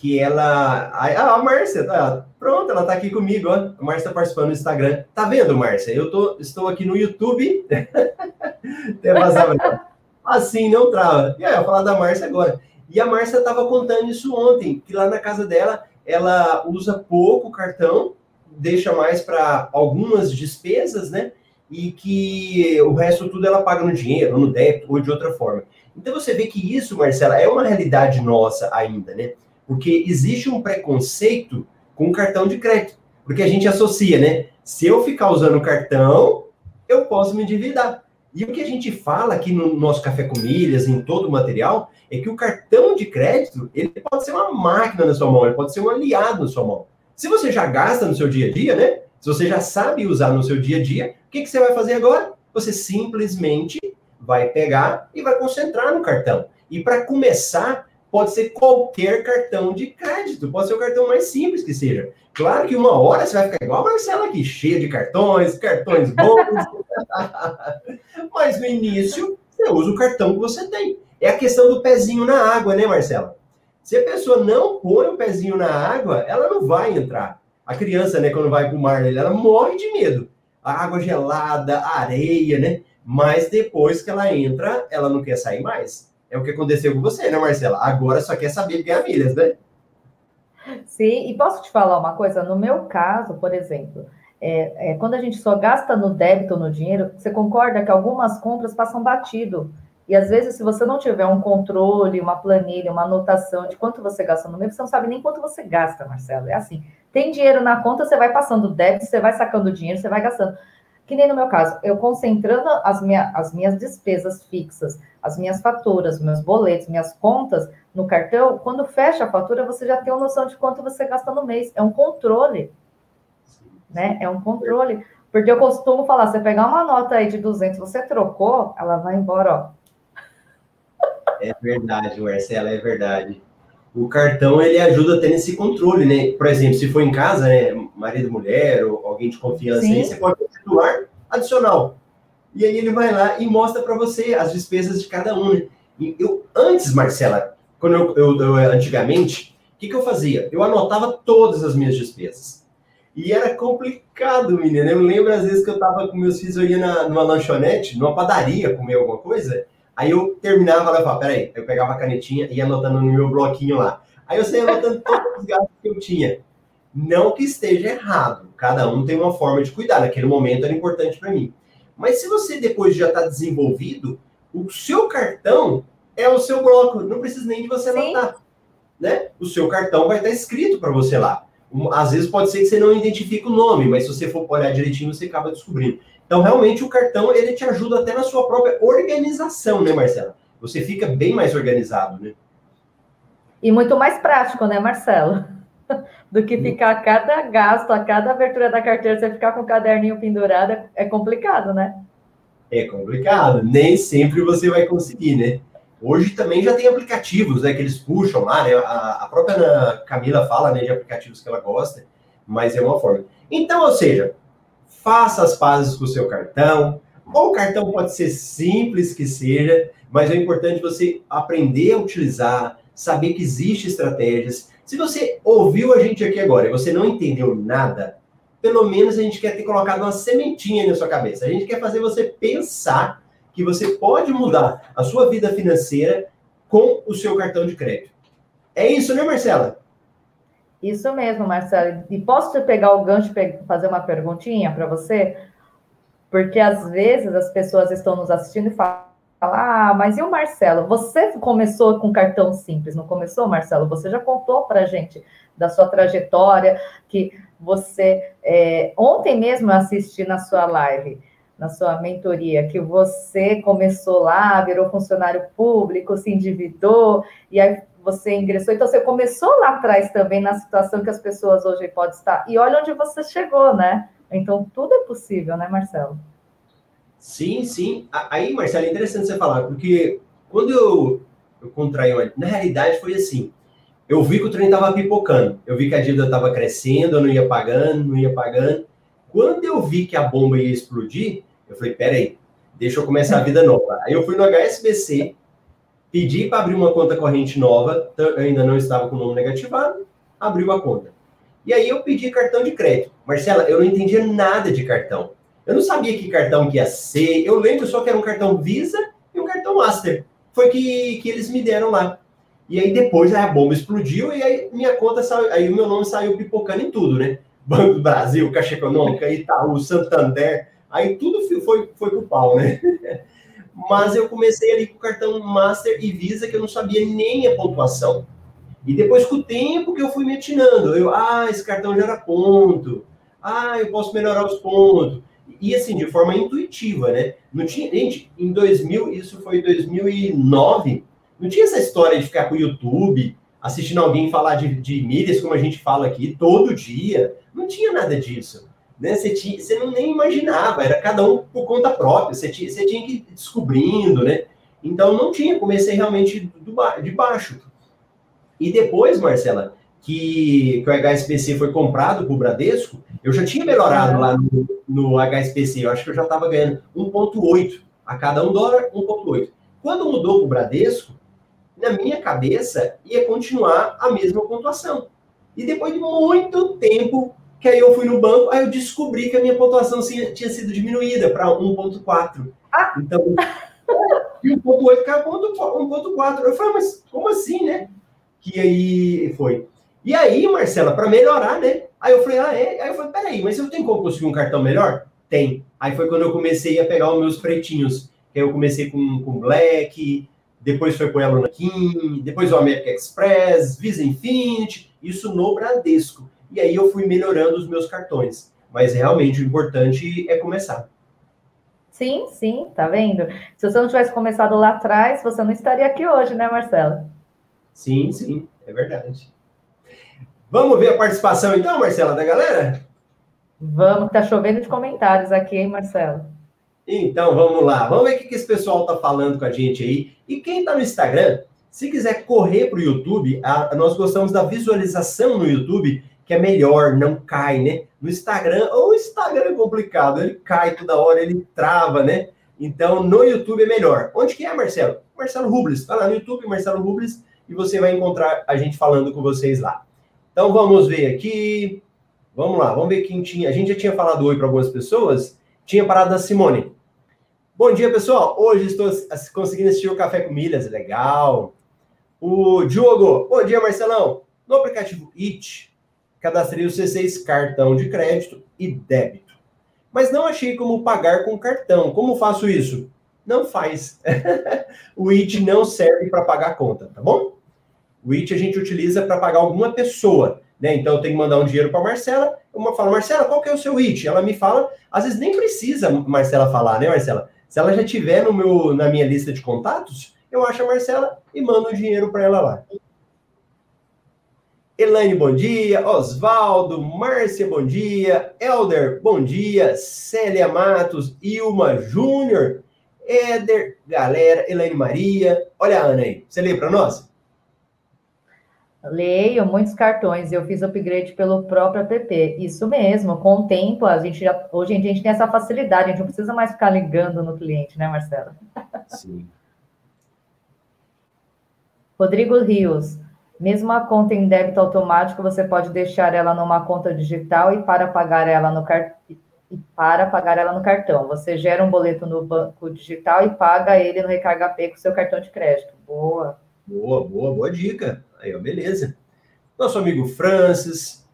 que ela. Ah, a Márcia, tá, pronto, ela tá aqui comigo, ó. A Márcia tá participando no Instagram. Tá vendo, Márcia? Eu tô, estou aqui no YouTube. assim, não trava. E aí, eu vou falar da Márcia agora. E a Márcia tava contando isso ontem, que lá na casa dela, ela usa pouco cartão, deixa mais para algumas despesas, né? e que o resto tudo ela paga no dinheiro, no débito ou de outra forma. Então você vê que isso, Marcela, é uma realidade nossa ainda, né? Porque existe um preconceito com o cartão de crédito, porque a gente associa, né? Se eu ficar usando o cartão, eu posso me endividar. E o que a gente fala aqui no nosso Café com Milhas, em todo o material, é que o cartão de crédito, ele pode ser uma máquina na sua mão, ele pode ser um aliado na sua mão. Se você já gasta no seu dia a dia, né? Se você já sabe usar no seu dia a dia, o que, que você vai fazer agora? Você simplesmente vai pegar e vai concentrar no cartão. E para começar, pode ser qualquer cartão de crédito, pode ser o cartão mais simples que seja. Claro que uma hora você vai ficar igual a Marcela aqui, cheia de cartões, cartões bons. Mas no início, você usa o cartão que você tem. É a questão do pezinho na água, né, Marcela? Se a pessoa não põe o pezinho na água, ela não vai entrar. A criança, né, quando vai para o mar, ela morre de medo. A água gelada, a areia, né? Mas depois que ela entra, ela não quer sair mais. É o que aconteceu com você, né, Marcela? Agora só quer saber ganhar milhas, né? Sim, e posso te falar uma coisa? No meu caso, por exemplo, é, é, quando a gente só gasta no débito no dinheiro, você concorda que algumas compras passam batido. E às vezes, se você não tiver um controle, uma planilha, uma anotação de quanto você gasta no mês, você não sabe nem quanto você gasta, Marcelo. É assim: tem dinheiro na conta, você vai passando débito, você vai sacando dinheiro, você vai gastando. Que nem no meu caso, eu concentrando as, minha, as minhas despesas fixas, as minhas faturas, meus boletos, minhas contas no cartão, quando fecha a fatura, você já tem uma noção de quanto você gasta no mês. É um controle. Né? É um controle. Porque eu costumo falar, você pegar uma nota aí de 200, você trocou, ela vai embora, ó. É verdade, Marcela, é verdade. O cartão, ele ajuda a ter esse controle, né? Por exemplo, se for em casa, né, marido, mulher, ou alguém de confiança, aí, você pode titular adicional. E aí ele vai lá e mostra para você as despesas de cada um. Né? E eu, antes, Marcela, quando eu, eu, eu antigamente, o que, que eu fazia? Eu anotava todas as minhas despesas. E era complicado, menina. Eu lembro às vezes que eu tava com meus filhos, eu ia na, numa lanchonete, numa padaria comer alguma coisa, aí eu terminava lá e falava, peraí, eu pegava a canetinha e ia anotando no meu bloquinho lá. Aí eu saía anotando todos os gastos que eu tinha. Não que esteja errado, cada um tem uma forma de cuidar. Naquele momento era importante para mim. Mas se você depois já está desenvolvido, o seu cartão é o seu bloco, não precisa nem de você anotar. Né? O seu cartão vai estar escrito para você lá. Às vezes pode ser que você não identifique o nome, mas se você for olhar direitinho, você acaba descobrindo. Então, realmente, o cartão ele te ajuda até na sua própria organização, né, Marcela? Você fica bem mais organizado, né? E muito mais prático, né, Marcelo? do que ficar a cada gasto, a cada abertura da carteira, você ficar com o caderninho pendurado, é complicado, né? É complicado. Nem sempre você vai conseguir, né? Hoje também já tem aplicativos, né, que eles puxam lá, né? A, própria Camila fala, né, de aplicativos que ela gosta, mas é uma forma. Então, ou seja, faça as pazes com o seu cartão, ou o cartão pode ser simples que seja, mas é importante você aprender a utilizar, saber que existem estratégias, se você ouviu a gente aqui agora e você não entendeu nada, pelo menos a gente quer ter colocado uma sementinha na sua cabeça. A gente quer fazer você pensar que você pode mudar a sua vida financeira com o seu cartão de crédito. É isso, né, Marcela? Isso mesmo, Marcela. E posso pegar o gancho e fazer uma perguntinha para você? Porque às vezes as pessoas estão nos assistindo e falam ah, mas e o Marcelo? Você começou com cartão simples, não começou, Marcelo? Você já contou para a gente da sua trajetória, que você. É, ontem mesmo eu assisti na sua live, na sua mentoria, que você começou lá, virou funcionário público, se endividou, e aí você ingressou. Então, você começou lá atrás também na situação que as pessoas hoje podem estar. E olha onde você chegou, né? Então, tudo é possível, né, Marcelo? Sim, sim. Aí, Marcelo, é interessante você falar, porque quando eu, eu contraí, na realidade foi assim, eu vi que o trem estava pipocando, eu vi que a dívida estava crescendo, eu não ia pagando, não ia pagando. Quando eu vi que a bomba ia explodir, eu falei, peraí, deixa eu começar a vida nova. Aí eu fui no HSBC, pedi para abrir uma conta corrente nova, ainda não estava com o nome negativado, abriu a conta. E aí eu pedi cartão de crédito. Marcela, eu não entendia nada de cartão. Eu não sabia que cartão que ia ser. Eu lembro só que era um cartão Visa e um cartão Master. Foi que, que eles me deram lá. E aí depois a bomba explodiu e aí minha conta saiu, aí o meu nome saiu pipocando em tudo, né? Banco do Brasil, Caixa Econômica, Itaú, Santander, Aí tudo foi, foi pro pau, né? Mas eu comecei ali com o cartão Master e Visa, que eu não sabia nem a pontuação. E depois, com o tempo que eu fui me atinando, eu, ah, esse cartão gera ponto. Ah, eu posso melhorar os pontos. E assim, de forma intuitiva, né? Não tinha, gente, em 2000, isso foi 2009, não tinha essa história de ficar com o YouTube, assistindo alguém falar de, de milhas, como a gente fala aqui, todo dia. Não tinha nada disso. Né? Você, tinha, você não nem imaginava, era cada um por conta própria, você tinha, você tinha que ir descobrindo, né? Então não tinha, comecei realmente do, de baixo. E depois, Marcela, que, que o HSBC foi comprado por Bradesco, eu já tinha melhorado lá no, no HSBC, eu acho que eu já estava ganhando 1,8 a cada um dólar, 1,8. Quando mudou para o Bradesco, na minha cabeça ia continuar a mesma pontuação. E depois de muito tempo que aí eu fui no banco, aí eu descobri que a minha pontuação tinha sido diminuída para 1,4. Ah. Então, e 1,8 caiu para 1,4. Eu falei, mas como assim, né? Que aí foi. E aí, Marcela, para melhorar, né? Aí eu falei, ah, é? Aí eu falei, peraí, mas eu tenho como conseguir um cartão melhor? Tem. Aí foi quando eu comecei a pegar os meus pretinhos. Que aí eu comecei com, com Black, depois foi com Elona Kim, depois o American Express, Visa Infinity, isso no Bradesco. E aí eu fui melhorando os meus cartões. Mas realmente o importante é começar. Sim, sim, tá vendo? Se você não tivesse começado lá atrás, você não estaria aqui hoje, né, Marcelo? Sim, sim, é verdade. Vamos ver a participação então, Marcela, da galera? Vamos, tá chovendo de comentários aqui, hein, Marcelo? Então, vamos lá. Vamos ver o que, esse pessoal tá falando com a gente aí. E quem tá no Instagram, se quiser correr para o YouTube, a, nós gostamos da visualização no YouTube, que é melhor, não cai, né? No Instagram, o Instagram é complicado, ele cai toda hora, ele trava, né? Então, no YouTube é melhor. Onde que é, Marcelo? Marcelo Rubles. Vai lá no YouTube, Marcelo Rubles, e você vai encontrar a gente falando com vocês lá. Então vamos ver aqui. Vamos lá, vamos ver quem tinha. A gente já tinha falado oi para algumas pessoas. Tinha parado da Simone. Bom dia, pessoal. Hoje estou conseguindo assistir o Café com Milhas. Legal. O Diogo. Bom dia, Marcelão. No aplicativo It, cadastrei o C6 cartão de crédito e débito. Mas não achei como pagar com cartão. Como faço isso? Não faz. o It não serve para pagar conta, tá bom? O IT a gente utiliza para pagar alguma pessoa, né? Então eu tenho que mandar um dinheiro para Marcela, eu falo, Marcela, qual que é o seu IT? Ela me fala, às vezes nem precisa Marcela falar, né, Marcela? Se ela já tiver no meu, na minha lista de contatos, eu acho a Marcela e mando o dinheiro para ela lá. Elaine, bom dia. Osvaldo, Márcia, bom dia. Elder, bom dia. Célia Matos, Ilma Júnior, Éder, galera, Elaine Maria. Olha a Ana aí. Você lê para nós? Leio muitos cartões, eu fiz upgrade pelo próprio app. Isso mesmo, com o tempo, a gente já, hoje em dia a gente tem essa facilidade, a gente não precisa mais ficar ligando no cliente, né, Marcelo? Sim. Rodrigo Rios, mesmo a conta em débito automático, você pode deixar ela numa conta digital e para pagar ela no cartão e para pagar ela no cartão. Você gera um boleto no banco digital e paga ele no Recarga Pay com seu cartão de crédito. Boa. Boa, boa, boa dica. Aí, ó, beleza. Nosso amigo Francis.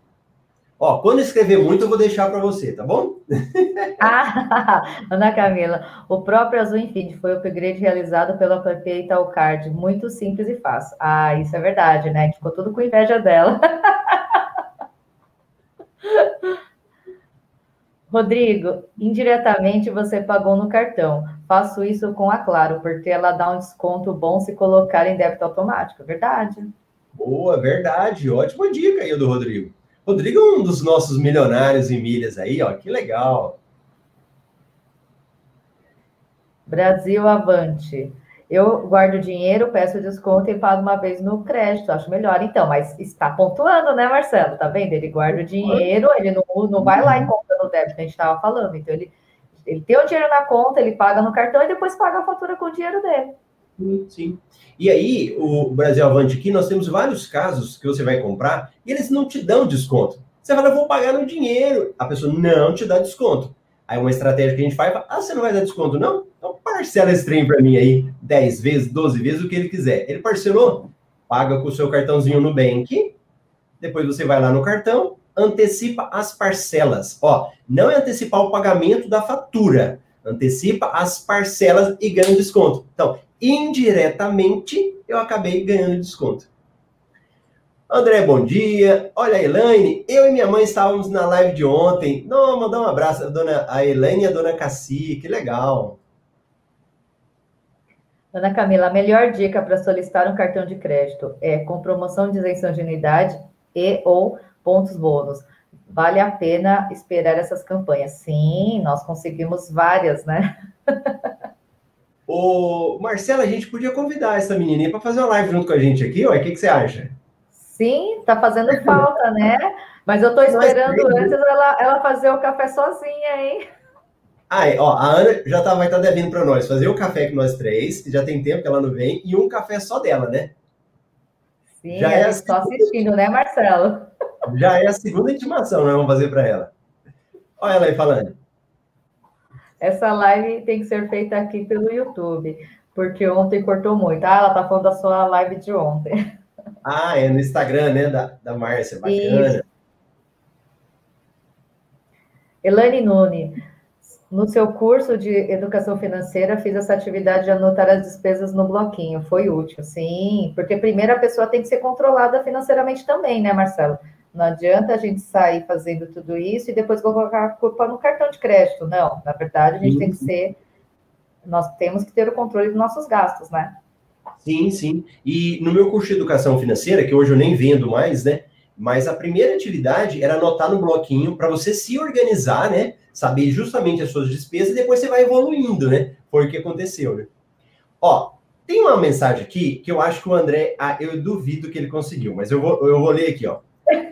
Ó, quando escrever muito, eu vou deixar para você, tá bom? Ah, Ana Camila, o próprio Azul Infinity foi o upgrade realizado pela app Itaúcard. Muito simples e fácil. Ah, isso é verdade, né? Ficou tudo com inveja dela. Rodrigo, indiretamente você pagou no cartão. Faço isso com a Claro, porque ela dá um desconto bom se colocar em débito automático. Verdade. Boa, verdade. Ótima dica aí do Rodrigo. Rodrigo é um dos nossos milionários em milhas aí, ó. Que legal. Brasil Avante. Eu guardo dinheiro, peço desconto e pago uma vez no crédito. Acho melhor, então. Mas está pontuando, né, Marcelo? Tá vendo? Ele guarda o dinheiro, ele não, não vai lá e compra no débito que a gente estava falando. Então, ele, ele tem o dinheiro na conta, ele paga no cartão e depois paga a fatura com o dinheiro dele. Sim. E aí, o Brasil Avante aqui, nós temos vários casos que você vai comprar e eles não te dão desconto. Você fala, eu vou pagar no dinheiro. A pessoa não te dá desconto. Aí uma estratégia que a gente faz, ah, você não vai dar desconto, não? Então parcela esse trem para mim aí, 10 vezes, 12 vezes, o que ele quiser. Ele parcelou, paga com o seu cartãozinho no Bank, depois você vai lá no cartão, antecipa as parcelas. Ó, não é antecipar o pagamento da fatura, antecipa as parcelas e ganha desconto. Então, indiretamente, eu acabei ganhando desconto. André, bom dia. Olha, Elaine, eu e minha mãe estávamos na live de ontem. Não, mandar um abraço a dona a Elaine e a dona Cassi, que legal. Ana Camila, a melhor dica para solicitar um cartão de crédito é com promoção de isenção de unidade e ou pontos bônus. Vale a pena esperar essas campanhas. Sim, nós conseguimos várias, né? Ô, Marcela, a gente podia convidar essa menininha para fazer uma live junto com a gente aqui, ó. O que, que você acha? Sim, tá fazendo falta, né? Mas eu estou esperando antes ela, ela fazer o café sozinha, hein? Ah, ó, a Ana já tá, vai estar tá devendo para nós fazer o café com nós três, que já tem tempo que ela não vem, e um café só dela, né? Sim, já é só assistindo, né, Marcelo? Já é a segunda intimação que nós vamos fazer para ela. Olha ela aí falando. Essa live tem que ser feita aqui pelo YouTube, porque ontem cortou muito. Ah, ela tá falando da sua live de ontem. Ah, é no Instagram, né, da, da Márcia, bacana. Isso. Elaine Nune, no seu curso de educação financeira, fiz essa atividade de anotar as despesas no bloquinho. Foi útil, sim, porque primeiro a pessoa tem que ser controlada financeiramente também, né, Marcelo? Não adianta a gente sair fazendo tudo isso e depois colocar a culpa no cartão de crédito. Não, na verdade, a gente uhum. tem que uhum. ser. Nós temos que ter o controle dos nossos gastos, né? Sim, sim. E no meu curso de educação financeira, que hoje eu nem vendo mais, né? Mas a primeira atividade era anotar no bloquinho para você se organizar, né? Saber justamente as suas despesas e depois você vai evoluindo, né? Foi o que aconteceu, né? Ó, tem uma mensagem aqui que eu acho que o André, ah, eu duvido que ele conseguiu, mas eu vou, eu vou ler aqui, ó.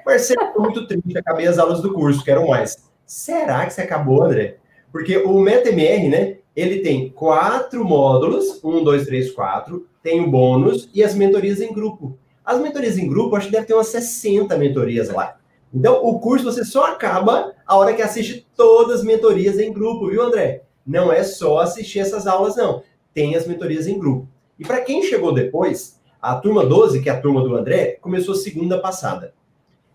Marcelo, estou muito triste, acabei as aulas do curso, quero mais. Será que você acabou, André? Porque o MetaMR, né? Ele tem quatro módulos, um, dois, três, quatro, tem o bônus e as mentorias em grupo. As mentorias em grupo, acho que deve ter umas 60 mentorias lá. Então, o curso você só acaba a hora que assiste todas as mentorias em grupo, viu, André? Não é só assistir essas aulas, não. Tem as mentorias em grupo. E para quem chegou depois, a turma 12, que é a turma do André, começou segunda passada.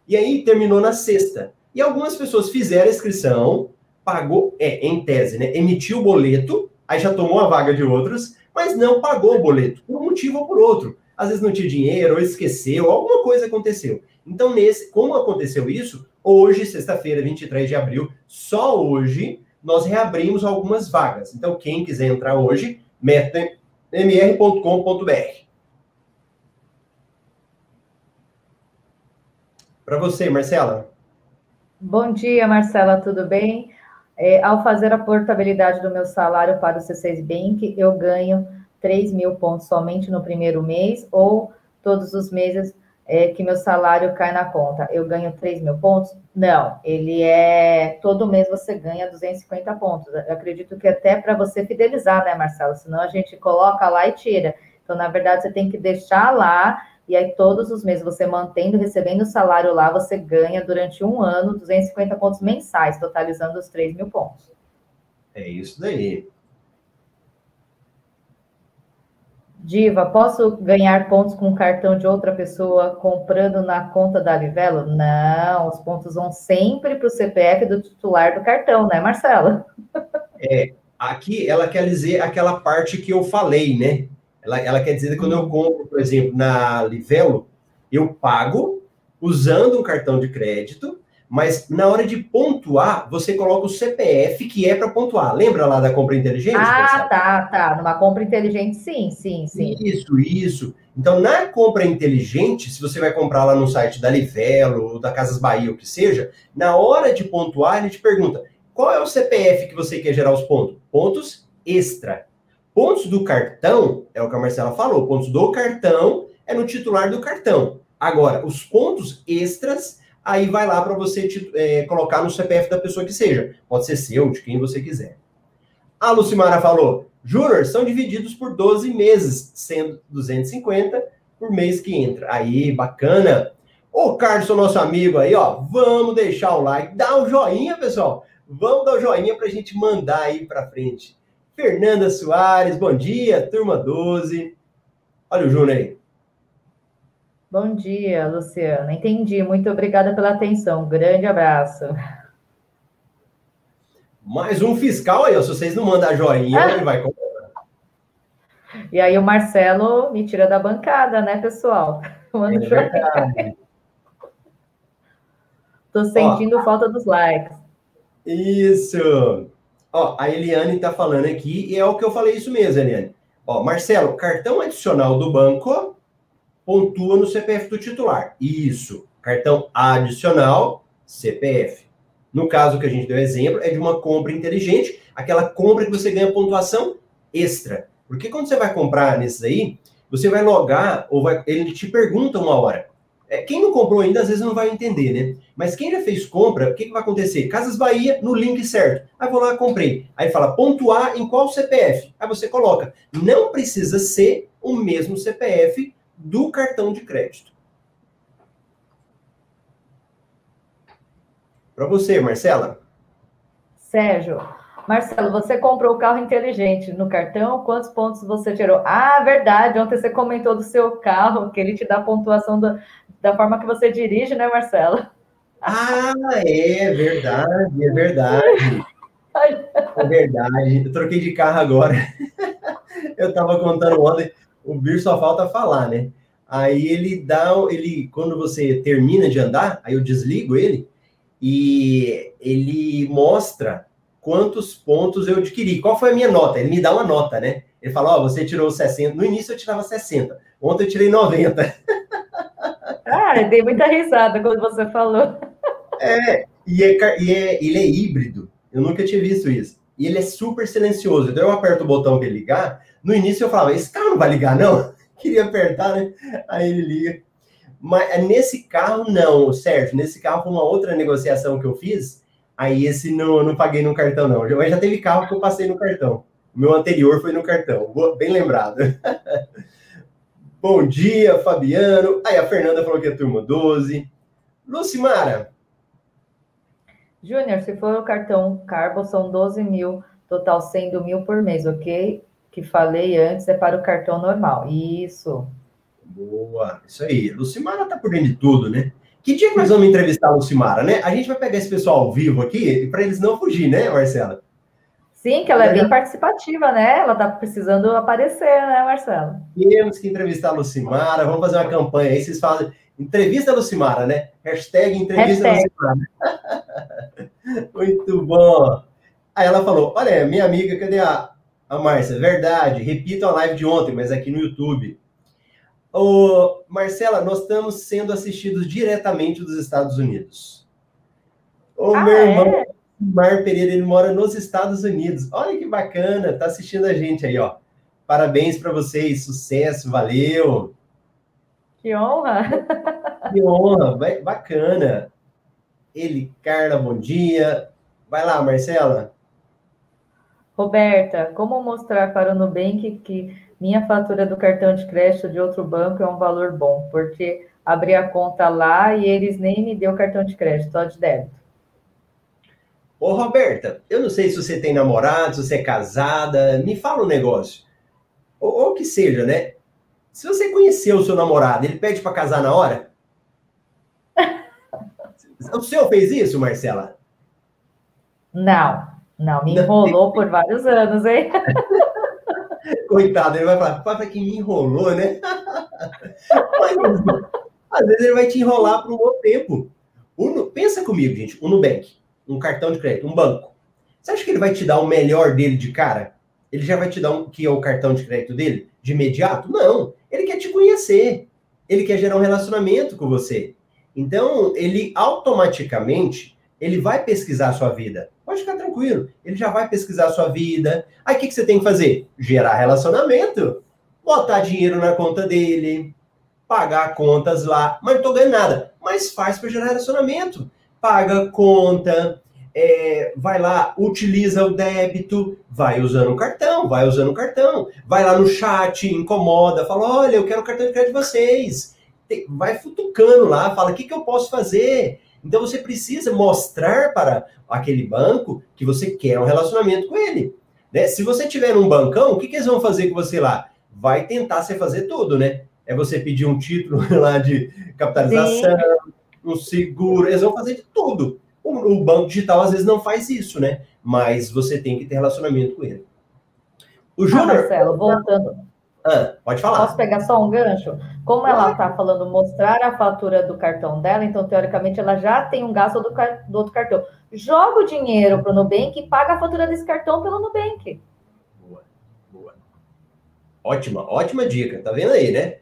E aí terminou na sexta. E algumas pessoas fizeram a inscrição, pagou, é, em tese, né? Emitiu o boleto, aí já tomou a vaga de outros, mas não pagou o boleto, por um motivo ou por outro. Às vezes não tinha dinheiro, ou esqueceu, alguma coisa aconteceu. Então, nesse, como aconteceu isso, hoje, sexta-feira, 23 de abril, só hoje, nós reabrimos algumas vagas. Então, quem quiser entrar hoje, mr.com.br. Para você, Marcela. Bom dia, Marcela, tudo bem? É, ao fazer a portabilidade do meu salário para o C6 Bank, eu ganho 3 mil pontos somente no primeiro mês ou todos os meses é, que meu salário cai na conta, eu ganho 3 mil pontos? Não, ele é. Todo mês você ganha 250 pontos. Eu acredito que até para você fidelizar, né, Marcelo? Senão a gente coloca lá e tira. Então, na verdade, você tem que deixar lá e aí, todos os meses, você mantendo, recebendo o salário lá, você ganha durante um ano 250 pontos mensais, totalizando os 3 mil pontos. É isso daí. Diva, posso ganhar pontos com cartão de outra pessoa comprando na conta da Livelo? Não, os pontos vão sempre para o CPF do titular do cartão, né, Marcela? É, aqui ela quer dizer aquela parte que eu falei, né? Ela, ela quer dizer que quando eu compro, por exemplo, na Livelo, eu pago usando um cartão de crédito, mas na hora de pontuar, você coloca o CPF que é para pontuar. Lembra lá da compra inteligente? Ah, tá, tá. Numa compra inteligente, sim, sim, sim. Isso, isso. Então, na compra inteligente, se você vai comprar lá no site da Livelo, ou da Casas Bahia, o que seja, na hora de pontuar, ele te pergunta: qual é o CPF que você quer gerar os pontos? Pontos extra. Pontos do cartão, é o que a Marcela falou, pontos do cartão é no titular do cartão. Agora, os pontos extras, aí vai lá para você é, colocar no CPF da pessoa que seja. Pode ser seu, de quem você quiser. A Lucimara falou, Júnior, são divididos por 12 meses, sendo 250 por mês que entra. Aí, bacana. Ô, Carlos, nosso amigo aí, ó, vamos deixar o like, dá um joinha, pessoal. Vamos dar o um joinha para a gente mandar aí para frente. Fernanda Soares, bom dia, turma 12. Olha o Júnior aí. Bom dia, Luciana. Entendi. Muito obrigada pela atenção. Grande abraço. Mais um fiscal aí, ó. Se vocês não mandar joinha, ah. ele vai comprar. E aí o Marcelo me tira da bancada, né, pessoal? Manda é joinha. Tô sentindo ó, falta dos likes. Isso. Ó, a Eliane tá falando aqui, e é o que eu falei isso mesmo, Eliane. Ó, Marcelo, cartão adicional do banco pontua no CPF do titular. Isso. Cartão adicional, CPF. No caso que a gente deu exemplo, é de uma compra inteligente, aquela compra que você ganha pontuação extra. Porque quando você vai comprar nesses aí, você vai logar, ou vai, ele te pergunta uma hora. É, quem não comprou ainda, às vezes não vai entender, né? Mas quem já fez compra, o que, que vai acontecer? Casas Bahia, no link certo. Aí vou lá, comprei. Aí fala, pontuar em qual CPF? Aí você coloca. Não precisa ser o mesmo CPF do cartão de crédito. Para você, Marcela. Sérgio, Marcelo, você comprou o carro inteligente no cartão, quantos pontos você tirou? Ah, verdade, ontem você comentou do seu carro, que ele te dá pontuação da, da forma que você dirige, né, Marcelo? Ah, é verdade, é verdade. É verdade. Eu troquei de carro agora. Eu estava contando ontem, o Bir só falta falar, né? Aí ele dá, ele quando você termina de andar, aí eu desligo ele e ele mostra quantos pontos eu adquiri. Qual foi a minha nota? Ele me dá uma nota, né? Ele fala: Ó, oh, você tirou 60. No início eu tirava 60. Ontem eu tirei 90. Ah, eu dei muita risada quando você falou. É, e, é, e é, ele é híbrido. Eu nunca tinha visto isso. E ele é super silencioso. Então eu aperto o botão para ligar. No início eu falava: esse carro não vai ligar, não? Queria apertar, né? Aí ele liga. Mas é, nesse carro, não, Sérgio. Nesse carro foi uma outra negociação que eu fiz. Aí esse não, não paguei no cartão, não. Mas já teve carro que eu passei no cartão. O meu anterior foi no cartão. Bem lembrado. Bom dia, Fabiano. Aí a Fernanda falou que é turma 12. Lucimara. Júnior, se for o cartão Carbo, são 12 mil, total sendo mil por mês, ok? Que falei antes é para o cartão normal. Isso. Boa, isso aí. Lucimara tá por dentro de tudo, né? Que dia que nós vamos entrevistar a Lucimara, né? A gente vai pegar esse pessoal ao vivo aqui para eles não fugir, né, Marcela? Sim, que ela é bem participativa, né? Ela tá precisando aparecer, né, Marcelo? Temos que entrevistar a Lucimara, vamos fazer uma campanha aí, vocês fazem entrevista a Lucimara, né? Hashtag entrevista Hashtag. Lucimara. Muito bom. Aí ela falou, olha, minha amiga, cadê a, a Márcia? Verdade, repita a live de ontem, mas aqui no YouTube. Ô, Marcela, nós estamos sendo assistidos diretamente dos Estados Unidos. O ah, meu irmão... É? Mar Pereira, ele mora nos Estados Unidos. Olha que bacana, tá assistindo a gente aí, ó. Parabéns para vocês, sucesso, valeu. Que honra. Que honra, bacana. Ele, Carla, bom dia. Vai lá, Marcela. Roberta, como mostrar para o Nubank que minha fatura do cartão de crédito de outro banco é um valor bom? Porque abri a conta lá e eles nem me deu cartão de crédito, só de débito. Ô, Roberta, eu não sei se você tem namorado, se você é casada, me fala um negócio. Ou, ou que seja, né? Se você conheceu o seu namorado, ele pede para casar na hora? o senhor fez isso, Marcela? Não, não, me enrolou por vários anos, hein? Coitado, ele vai falar, papai que me enrolou, né? Mas, às vezes ele vai te enrolar por um bom tempo. pensa comigo, gente, o Nubank um cartão de crédito, um banco, você acha que ele vai te dar o melhor dele de cara? Ele já vai te dar um que é o cartão de crédito dele de imediato? Não. Ele quer te conhecer. Ele quer gerar um relacionamento com você. Então, ele automaticamente ele vai pesquisar a sua vida. Pode ficar tranquilo. Ele já vai pesquisar a sua vida. Aí o que, que você tem que fazer? Gerar relacionamento. Botar dinheiro na conta dele. Pagar contas lá. Mas não tô ganhando nada. Mas faz para gerar relacionamento paga conta, é, vai lá, utiliza o débito, vai usando o cartão, vai usando o cartão, vai lá no chat, incomoda, fala: olha, eu quero o cartão de crédito de vocês. Vai futucando lá, fala: o que, que eu posso fazer? Então você precisa mostrar para aquele banco que você quer um relacionamento com ele. Né? Se você tiver um bancão, o que, que eles vão fazer com você lá? Vai tentar você fazer tudo, né? é você pedir um título lá de capitalização, Sim. Um seguro, eles vão fazer de tudo. O, o banco digital às vezes não faz isso, né? Mas você tem que ter relacionamento com ele. O ah, Júnior. Ah, Marcelo, voltando. Ah, pode falar. Posso pegar só um gancho? Como ela está falando mostrar a fatura do cartão dela, então, teoricamente, ela já tem um gasto do, do outro cartão. Joga o dinheiro para o Nubank e paga a fatura desse cartão pelo Nubank. Boa, boa. Ótima, ótima dica. Tá vendo aí, né?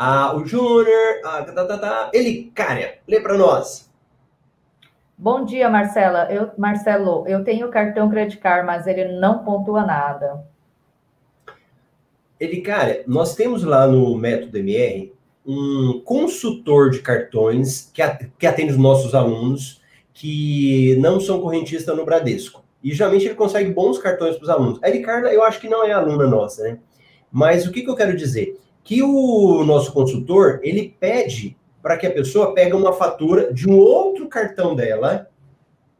Ah, o Júnior, ah, tá, tá, tá. Ele, cara, lê para nós. Bom dia, Marcela. Eu, Marcelo, eu tenho cartão Credit Card, mas ele não pontua nada. Ele, cara, nós temos lá no Método MR um consultor de cartões que atende os nossos alunos que não são correntistas no Bradesco. E geralmente ele consegue bons cartões para os alunos. A Ricarda, eu acho que não é aluna nossa, né? Mas o que, que eu quero dizer? Que o nosso consultor, ele pede para que a pessoa pegue uma fatura de um outro cartão dela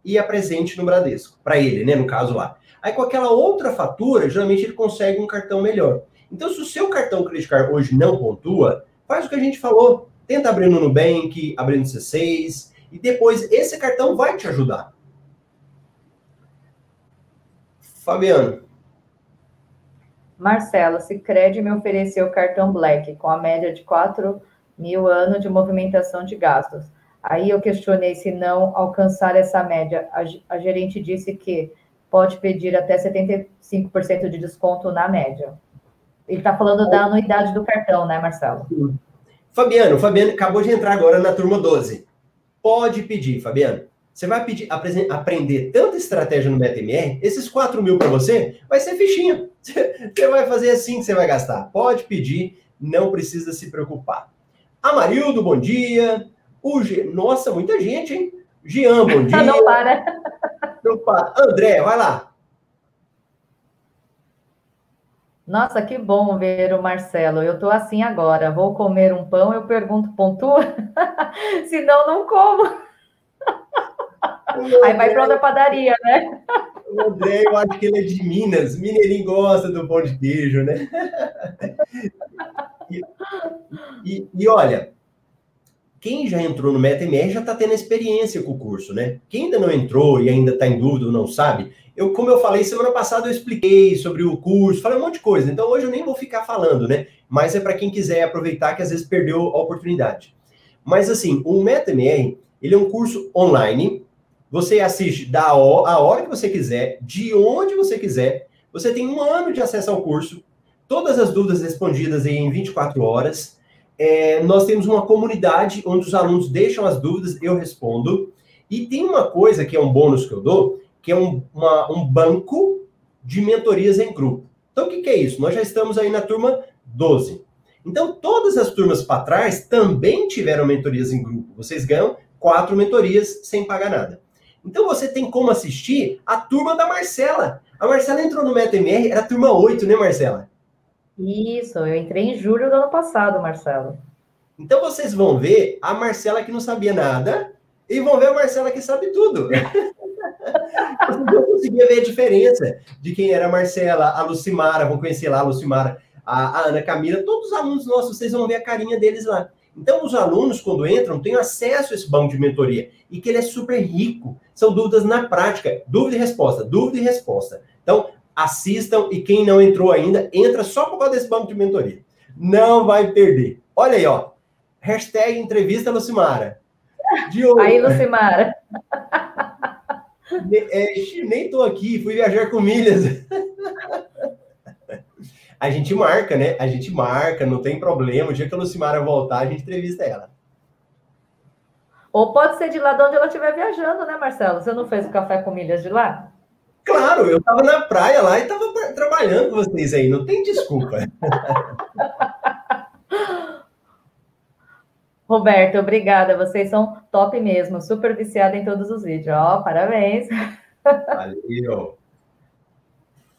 e apresente no Bradesco, para ele, né, no caso lá. Aí com aquela outra fatura, geralmente ele consegue um cartão melhor. Então, se o seu cartão Credit Card hoje não pontua, faz o que a gente falou. Tenta abrir no Nubank, abrir no C6, e depois esse cartão vai te ajudar. Fabiano. Marcelo, se Cred me ofereceu cartão Black com a média de 4 mil anos de movimentação de gastos. Aí eu questionei se não alcançar essa média. A, a gerente disse que pode pedir até 75% de desconto na média. Ele está falando da anuidade do cartão, né, Marcelo? Fabiano, Fabiano acabou de entrar agora na turma 12. Pode pedir, Fabiano. Você vai pedir, aprender tanta estratégia no MetaMR, esses 4 mil para você vai ser fichinha. Você vai fazer assim que você vai gastar. Pode pedir, não precisa se preocupar. Amarildo, bom dia. O G... Nossa, muita gente, hein? Jean, bom dia. Não para. Não para. André, vai lá. Nossa, que bom ver o Marcelo. Eu estou assim agora. Vou comer um pão, eu pergunto, pontua? Senão, não como. Aí vai para outra padaria, né? O André, eu acho que ele é de Minas. Mineirinho gosta do pão de queijo, né? E, e, e olha, quem já entrou no MetaMR já está tendo experiência com o curso, né? Quem ainda não entrou e ainda está em dúvida ou não sabe, eu, como eu falei semana passada, eu expliquei sobre o curso, falei um monte de coisa. Então hoje eu nem vou ficar falando, né? Mas é para quem quiser aproveitar que às vezes perdeu a oportunidade. Mas assim, o MetaMR, ele é um curso online. Você assiste da a hora que você quiser, de onde você quiser. Você tem um ano de acesso ao curso, todas as dúvidas respondidas em 24 horas. É, nós temos uma comunidade onde os alunos deixam as dúvidas, eu respondo. E tem uma coisa que é um bônus que eu dou, que é um, uma, um banco de mentorias em grupo. Então, o que, que é isso? Nós já estamos aí na turma 12. Então, todas as turmas para trás também tiveram mentorias em grupo. Vocês ganham quatro mentorias sem pagar nada. Então, você tem como assistir a turma da Marcela. A Marcela entrou no MetaMR, era a turma 8, né, Marcela? Isso, eu entrei em julho do ano passado, Marcelo. Então, vocês vão ver a Marcela que não sabia nada e vão ver a Marcela que sabe tudo. eu conseguia ver a diferença de quem era a Marcela, a Lucimara, vão conhecer lá a Lucimara, a, a Ana Camila, todos os alunos nossos, vocês vão ver a carinha deles lá. Então, os alunos, quando entram, têm acesso a esse banco de mentoria e que ele é super rico. São dúvidas na prática, dúvida e resposta, dúvida e resposta. Então, assistam e quem não entrou ainda, entra só por causa desse banco de mentoria. Não vai perder. Olha aí, ó. Hashtag entrevista Lucimara. De Aí, Lucimara. É, nem estou aqui, fui viajar com milhas. a gente marca, né? A gente marca, não tem problema. O dia que a Lucimara voltar, a gente entrevista ela. Ou pode ser de lá de onde ela estiver viajando, né, Marcelo? Você não fez o café com milhas de lá? Claro, eu estava na praia lá e estava trabalhando com vocês aí, não tem desculpa. Roberto, obrigada. Vocês são top mesmo. Super viciada em todos os vídeos. Ó, parabéns. Valeu.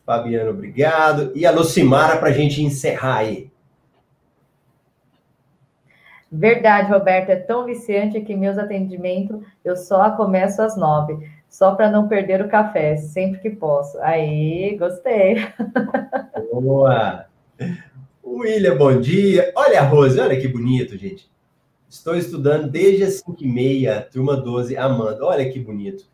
Fabiano, obrigado. E a Lucimara para a gente encerrar aí. Verdade, Roberto. É tão viciante que meus atendimentos eu só começo às nove. Só para não perder o café, sempre que posso. Aí, gostei. Boa! William, bom dia. Olha a Rose, olha que bonito, gente. Estou estudando desde as 5h30, turma 12, Amanda. Olha que bonito.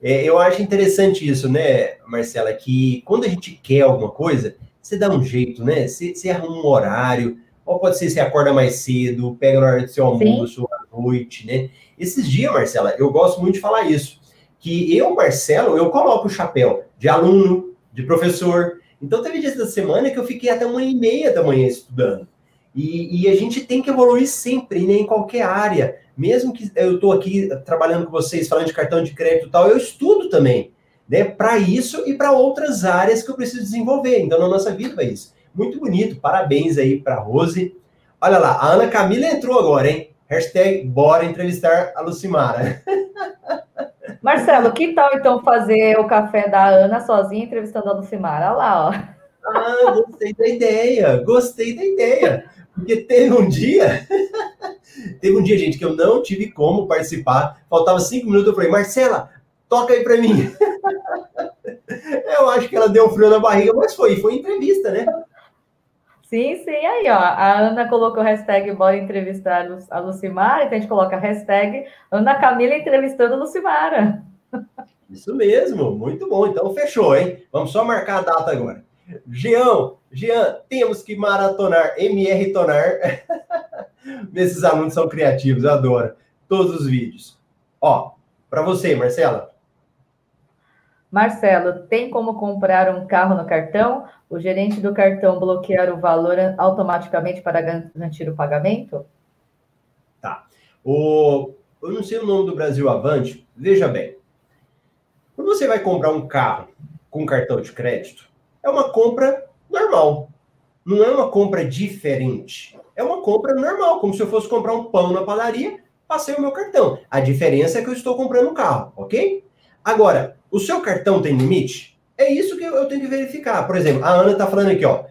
É, eu acho interessante isso, né, Marcela, que quando a gente quer alguma coisa, você dá um jeito, né? Você, você arruma um horário, ou pode ser você acorda mais cedo, pega na hora do seu almoço, à noite, né? Esses dias, Marcela, eu gosto muito de falar isso, que eu, Marcelo, eu coloco o chapéu de aluno, de professor. Então, teve dias da semana que eu fiquei até uma e meia da manhã estudando. E, e, a gente tem que evoluir sempre, né, em qualquer área. Mesmo que eu estou aqui trabalhando com vocês, falando de cartão de crédito e tal, eu estudo também, né, para isso e para outras áreas que eu preciso desenvolver. Então, na nossa vida é isso. Muito bonito, parabéns aí para Rose. Olha lá, a Ana Camila entrou agora, hein? Hashtag bora entrevistar a Lucimara. Marcelo, que tal então fazer o café da Ana sozinha entrevistando a Lucimara? Olha lá, ó. Ah, gostei da ideia, gostei da ideia. Porque teve um dia, teve um dia, gente, que eu não tive como participar. Faltava cinco minutos, eu falei, Marcela, toca aí para mim. eu acho que ela deu um frio na barriga, mas foi, foi entrevista, né? Sim, sim, aí, ó. A Ana colocou hashtag bora entrevistar a Lucimara, então a gente coloca hashtag Ana Camila entrevistando a Lucimara. Isso mesmo, muito bom. Então fechou, hein? Vamos só marcar a data agora. Jean, Jean, temos que maratonar, MR tonar. Esses alunos são criativos, eu adoro. Todos os vídeos. Ó, para você, Marcela. Marcelo, tem como comprar um carro no cartão? O gerente do cartão bloquear o valor automaticamente para garantir o pagamento? Tá. O, eu não sei o nome do Brasil Avante. Veja bem. Quando você vai comprar um carro com cartão de crédito, é uma compra normal. Não é uma compra diferente. É uma compra normal, como se eu fosse comprar um pão na padaria, passei o meu cartão. A diferença é que eu estou comprando um carro, ok? Agora, o seu cartão tem limite? É isso que eu tenho que verificar. Por exemplo, a Ana está falando aqui, ó.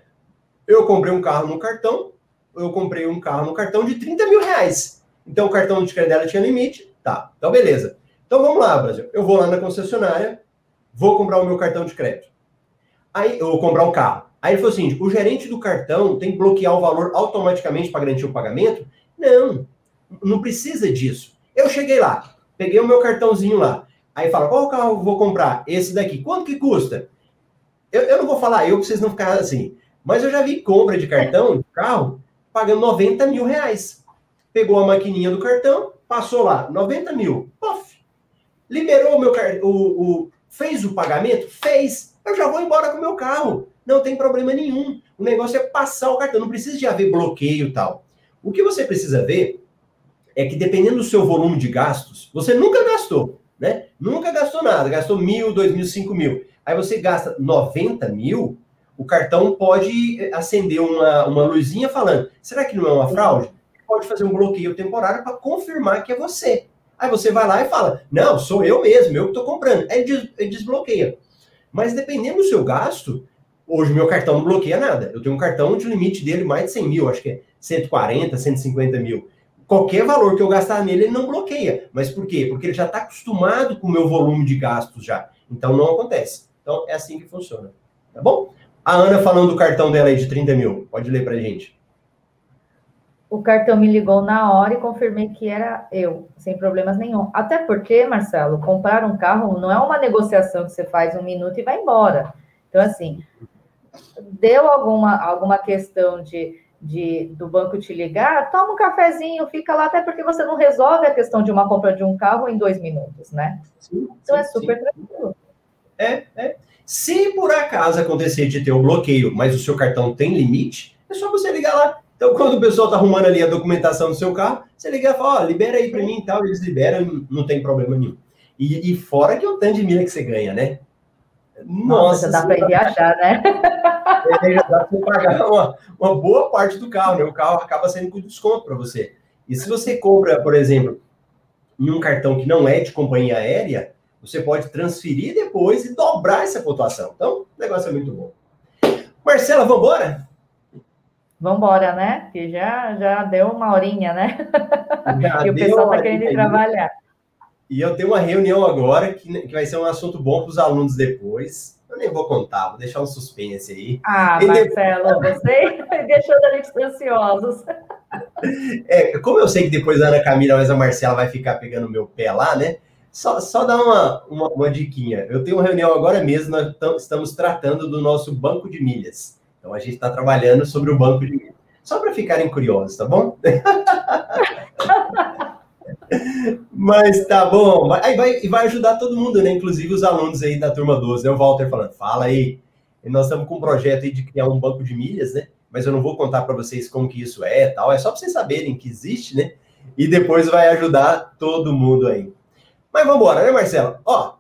Eu comprei um carro no cartão, eu comprei um carro no cartão de 30 mil reais. Então o cartão de crédito dela tinha limite. Tá, então beleza. Então vamos lá, Brasil. Eu vou lá na concessionária, vou comprar o meu cartão de crédito. Aí eu vou comprar um carro. Aí ele falou assim: o gerente do cartão tem que bloquear o valor automaticamente para garantir o pagamento? Não, não precisa disso. Eu cheguei lá, peguei o meu cartãozinho lá. Aí fala: qual carro vou comprar? Esse daqui. Quanto que custa? Eu, eu não vou falar eu, para vocês não ficarem assim. Mas eu já vi compra de cartão, de carro, pagando 90 mil reais. Pegou a maquininha do cartão, passou lá, 90 mil. Pof! Liberou o meu cartão, o, o, fez o pagamento? Fez eu já vou embora com o meu carro. Não tem problema nenhum. O negócio é passar o cartão, não precisa de haver bloqueio e tal. O que você precisa ver é que dependendo do seu volume de gastos, você nunca gastou? Nunca gastou nada, gastou mil, dois mil, cinco mil. Aí você gasta 90 mil, o cartão pode acender uma, uma luzinha falando: será que não é uma fraude? Pode fazer um bloqueio temporário para confirmar que é você. Aí você vai lá e fala: não, sou eu mesmo, eu que estou comprando. Aí ele desbloqueia. Mas dependendo do seu gasto, hoje meu cartão não bloqueia nada. Eu tenho um cartão de limite dele mais de 100 mil, acho que é 140, 150 mil. Qualquer valor que eu gastar nele, ele não bloqueia. Mas por quê? Porque ele já está acostumado com o meu volume de gastos já. Então não acontece. Então é assim que funciona. Tá bom? A Ana falando do cartão dela aí de 30 mil. Pode ler pra gente o cartão me ligou na hora e confirmei que era eu, sem problemas nenhum. Até porque, Marcelo, comprar um carro não é uma negociação que você faz um minuto e vai embora. Então, assim, deu alguma, alguma questão de, de do banco te ligar, toma um cafezinho, fica lá, até porque você não resolve a questão de uma compra de um carro em dois minutos, né? Sim, então é sim, é super sim. tranquilo. É, é. Se por acaso acontecer de ter um bloqueio, mas o seu cartão tem limite, é só você ligar lá então, quando o pessoal está arrumando ali a documentação do seu carro, você liga e fala, ó, oh, libera aí para mim e tal, eles liberam, não tem problema nenhum. E, e fora que é o tanto de milha que você ganha, né? Nossa, Nossa dá para viajar, né? É, já dá para pagar uma, uma boa parte do carro, né? O carro acaba sendo com desconto para você. E se você compra, por exemplo, em um cartão que não é de companhia aérea, você pode transferir depois e dobrar essa pontuação. Então, o negócio é muito bom. Marcela, vamos embora? Vamos embora, né? Que já, já deu uma horinha, né? E o pessoal está querendo trabalhar. E eu tenho uma reunião agora que, que vai ser um assunto bom para os alunos depois. Eu nem vou contar, vou deixar um suspense aí. Ah, e Marcelo, depois... você deixou a gente ansiosos. É, como eu sei que depois a Ana Camila, mas a Marcela vai ficar pegando meu pé lá, né? Só, só dar uma, uma, uma diquinha. Eu tenho uma reunião agora mesmo, nós estamos tratando do nosso banco de milhas. Então a gente está trabalhando sobre o banco de milhas. Só para ficarem curiosos, tá bom? Mas tá bom. Aí vai, vai ajudar todo mundo, né? Inclusive os alunos aí da turma 12, né? O Walter falando, fala aí. E nós estamos com um projeto aí de criar um banco de milhas, né? Mas eu não vou contar para vocês como que isso é tal. É só para vocês saberem que existe, né? E depois vai ajudar todo mundo aí. Mas vamos embora, né, Marcelo? Ó,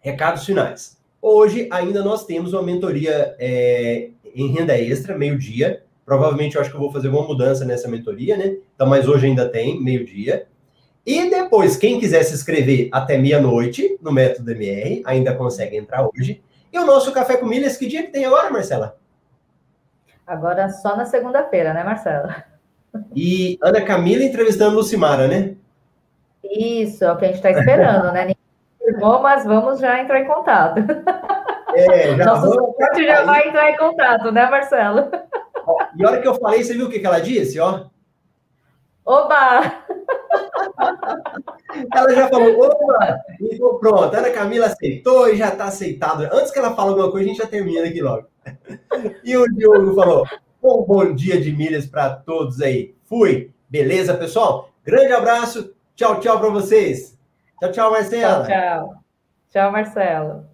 recados finais. Hoje ainda nós temos uma mentoria é, em renda extra, meio-dia. Provavelmente eu acho que eu vou fazer uma mudança nessa mentoria, né? Então, mas hoje ainda tem, meio-dia. E depois, quem quiser se inscrever até meia-noite no Método MR, ainda consegue entrar hoje. E o nosso Café com Milhas, que dia que tem agora, Marcela? Agora só na segunda-feira, né, Marcela? E Ana Camila entrevistando Lucimara, né? Isso, é o que a gente está esperando, né? Ninguém confirmou, mas vamos já entrar em contato. É, já Nosso suporte já vai entrar em contato, né, Marcelo? Ó, e a hora que eu falei, você viu o que, que ela disse, ó? Oba! Ela já falou, opa! Então pronto, Ana Camila aceitou e já está aceitado. Antes que ela fale alguma coisa, a gente já termina aqui logo. E o Diogo falou, um bom dia de milhas para todos aí. Fui. Beleza, pessoal? Grande abraço. Tchau, tchau para vocês. Tchau, tchau, Marcela. Tchau, tchau. Tchau, Marcelo.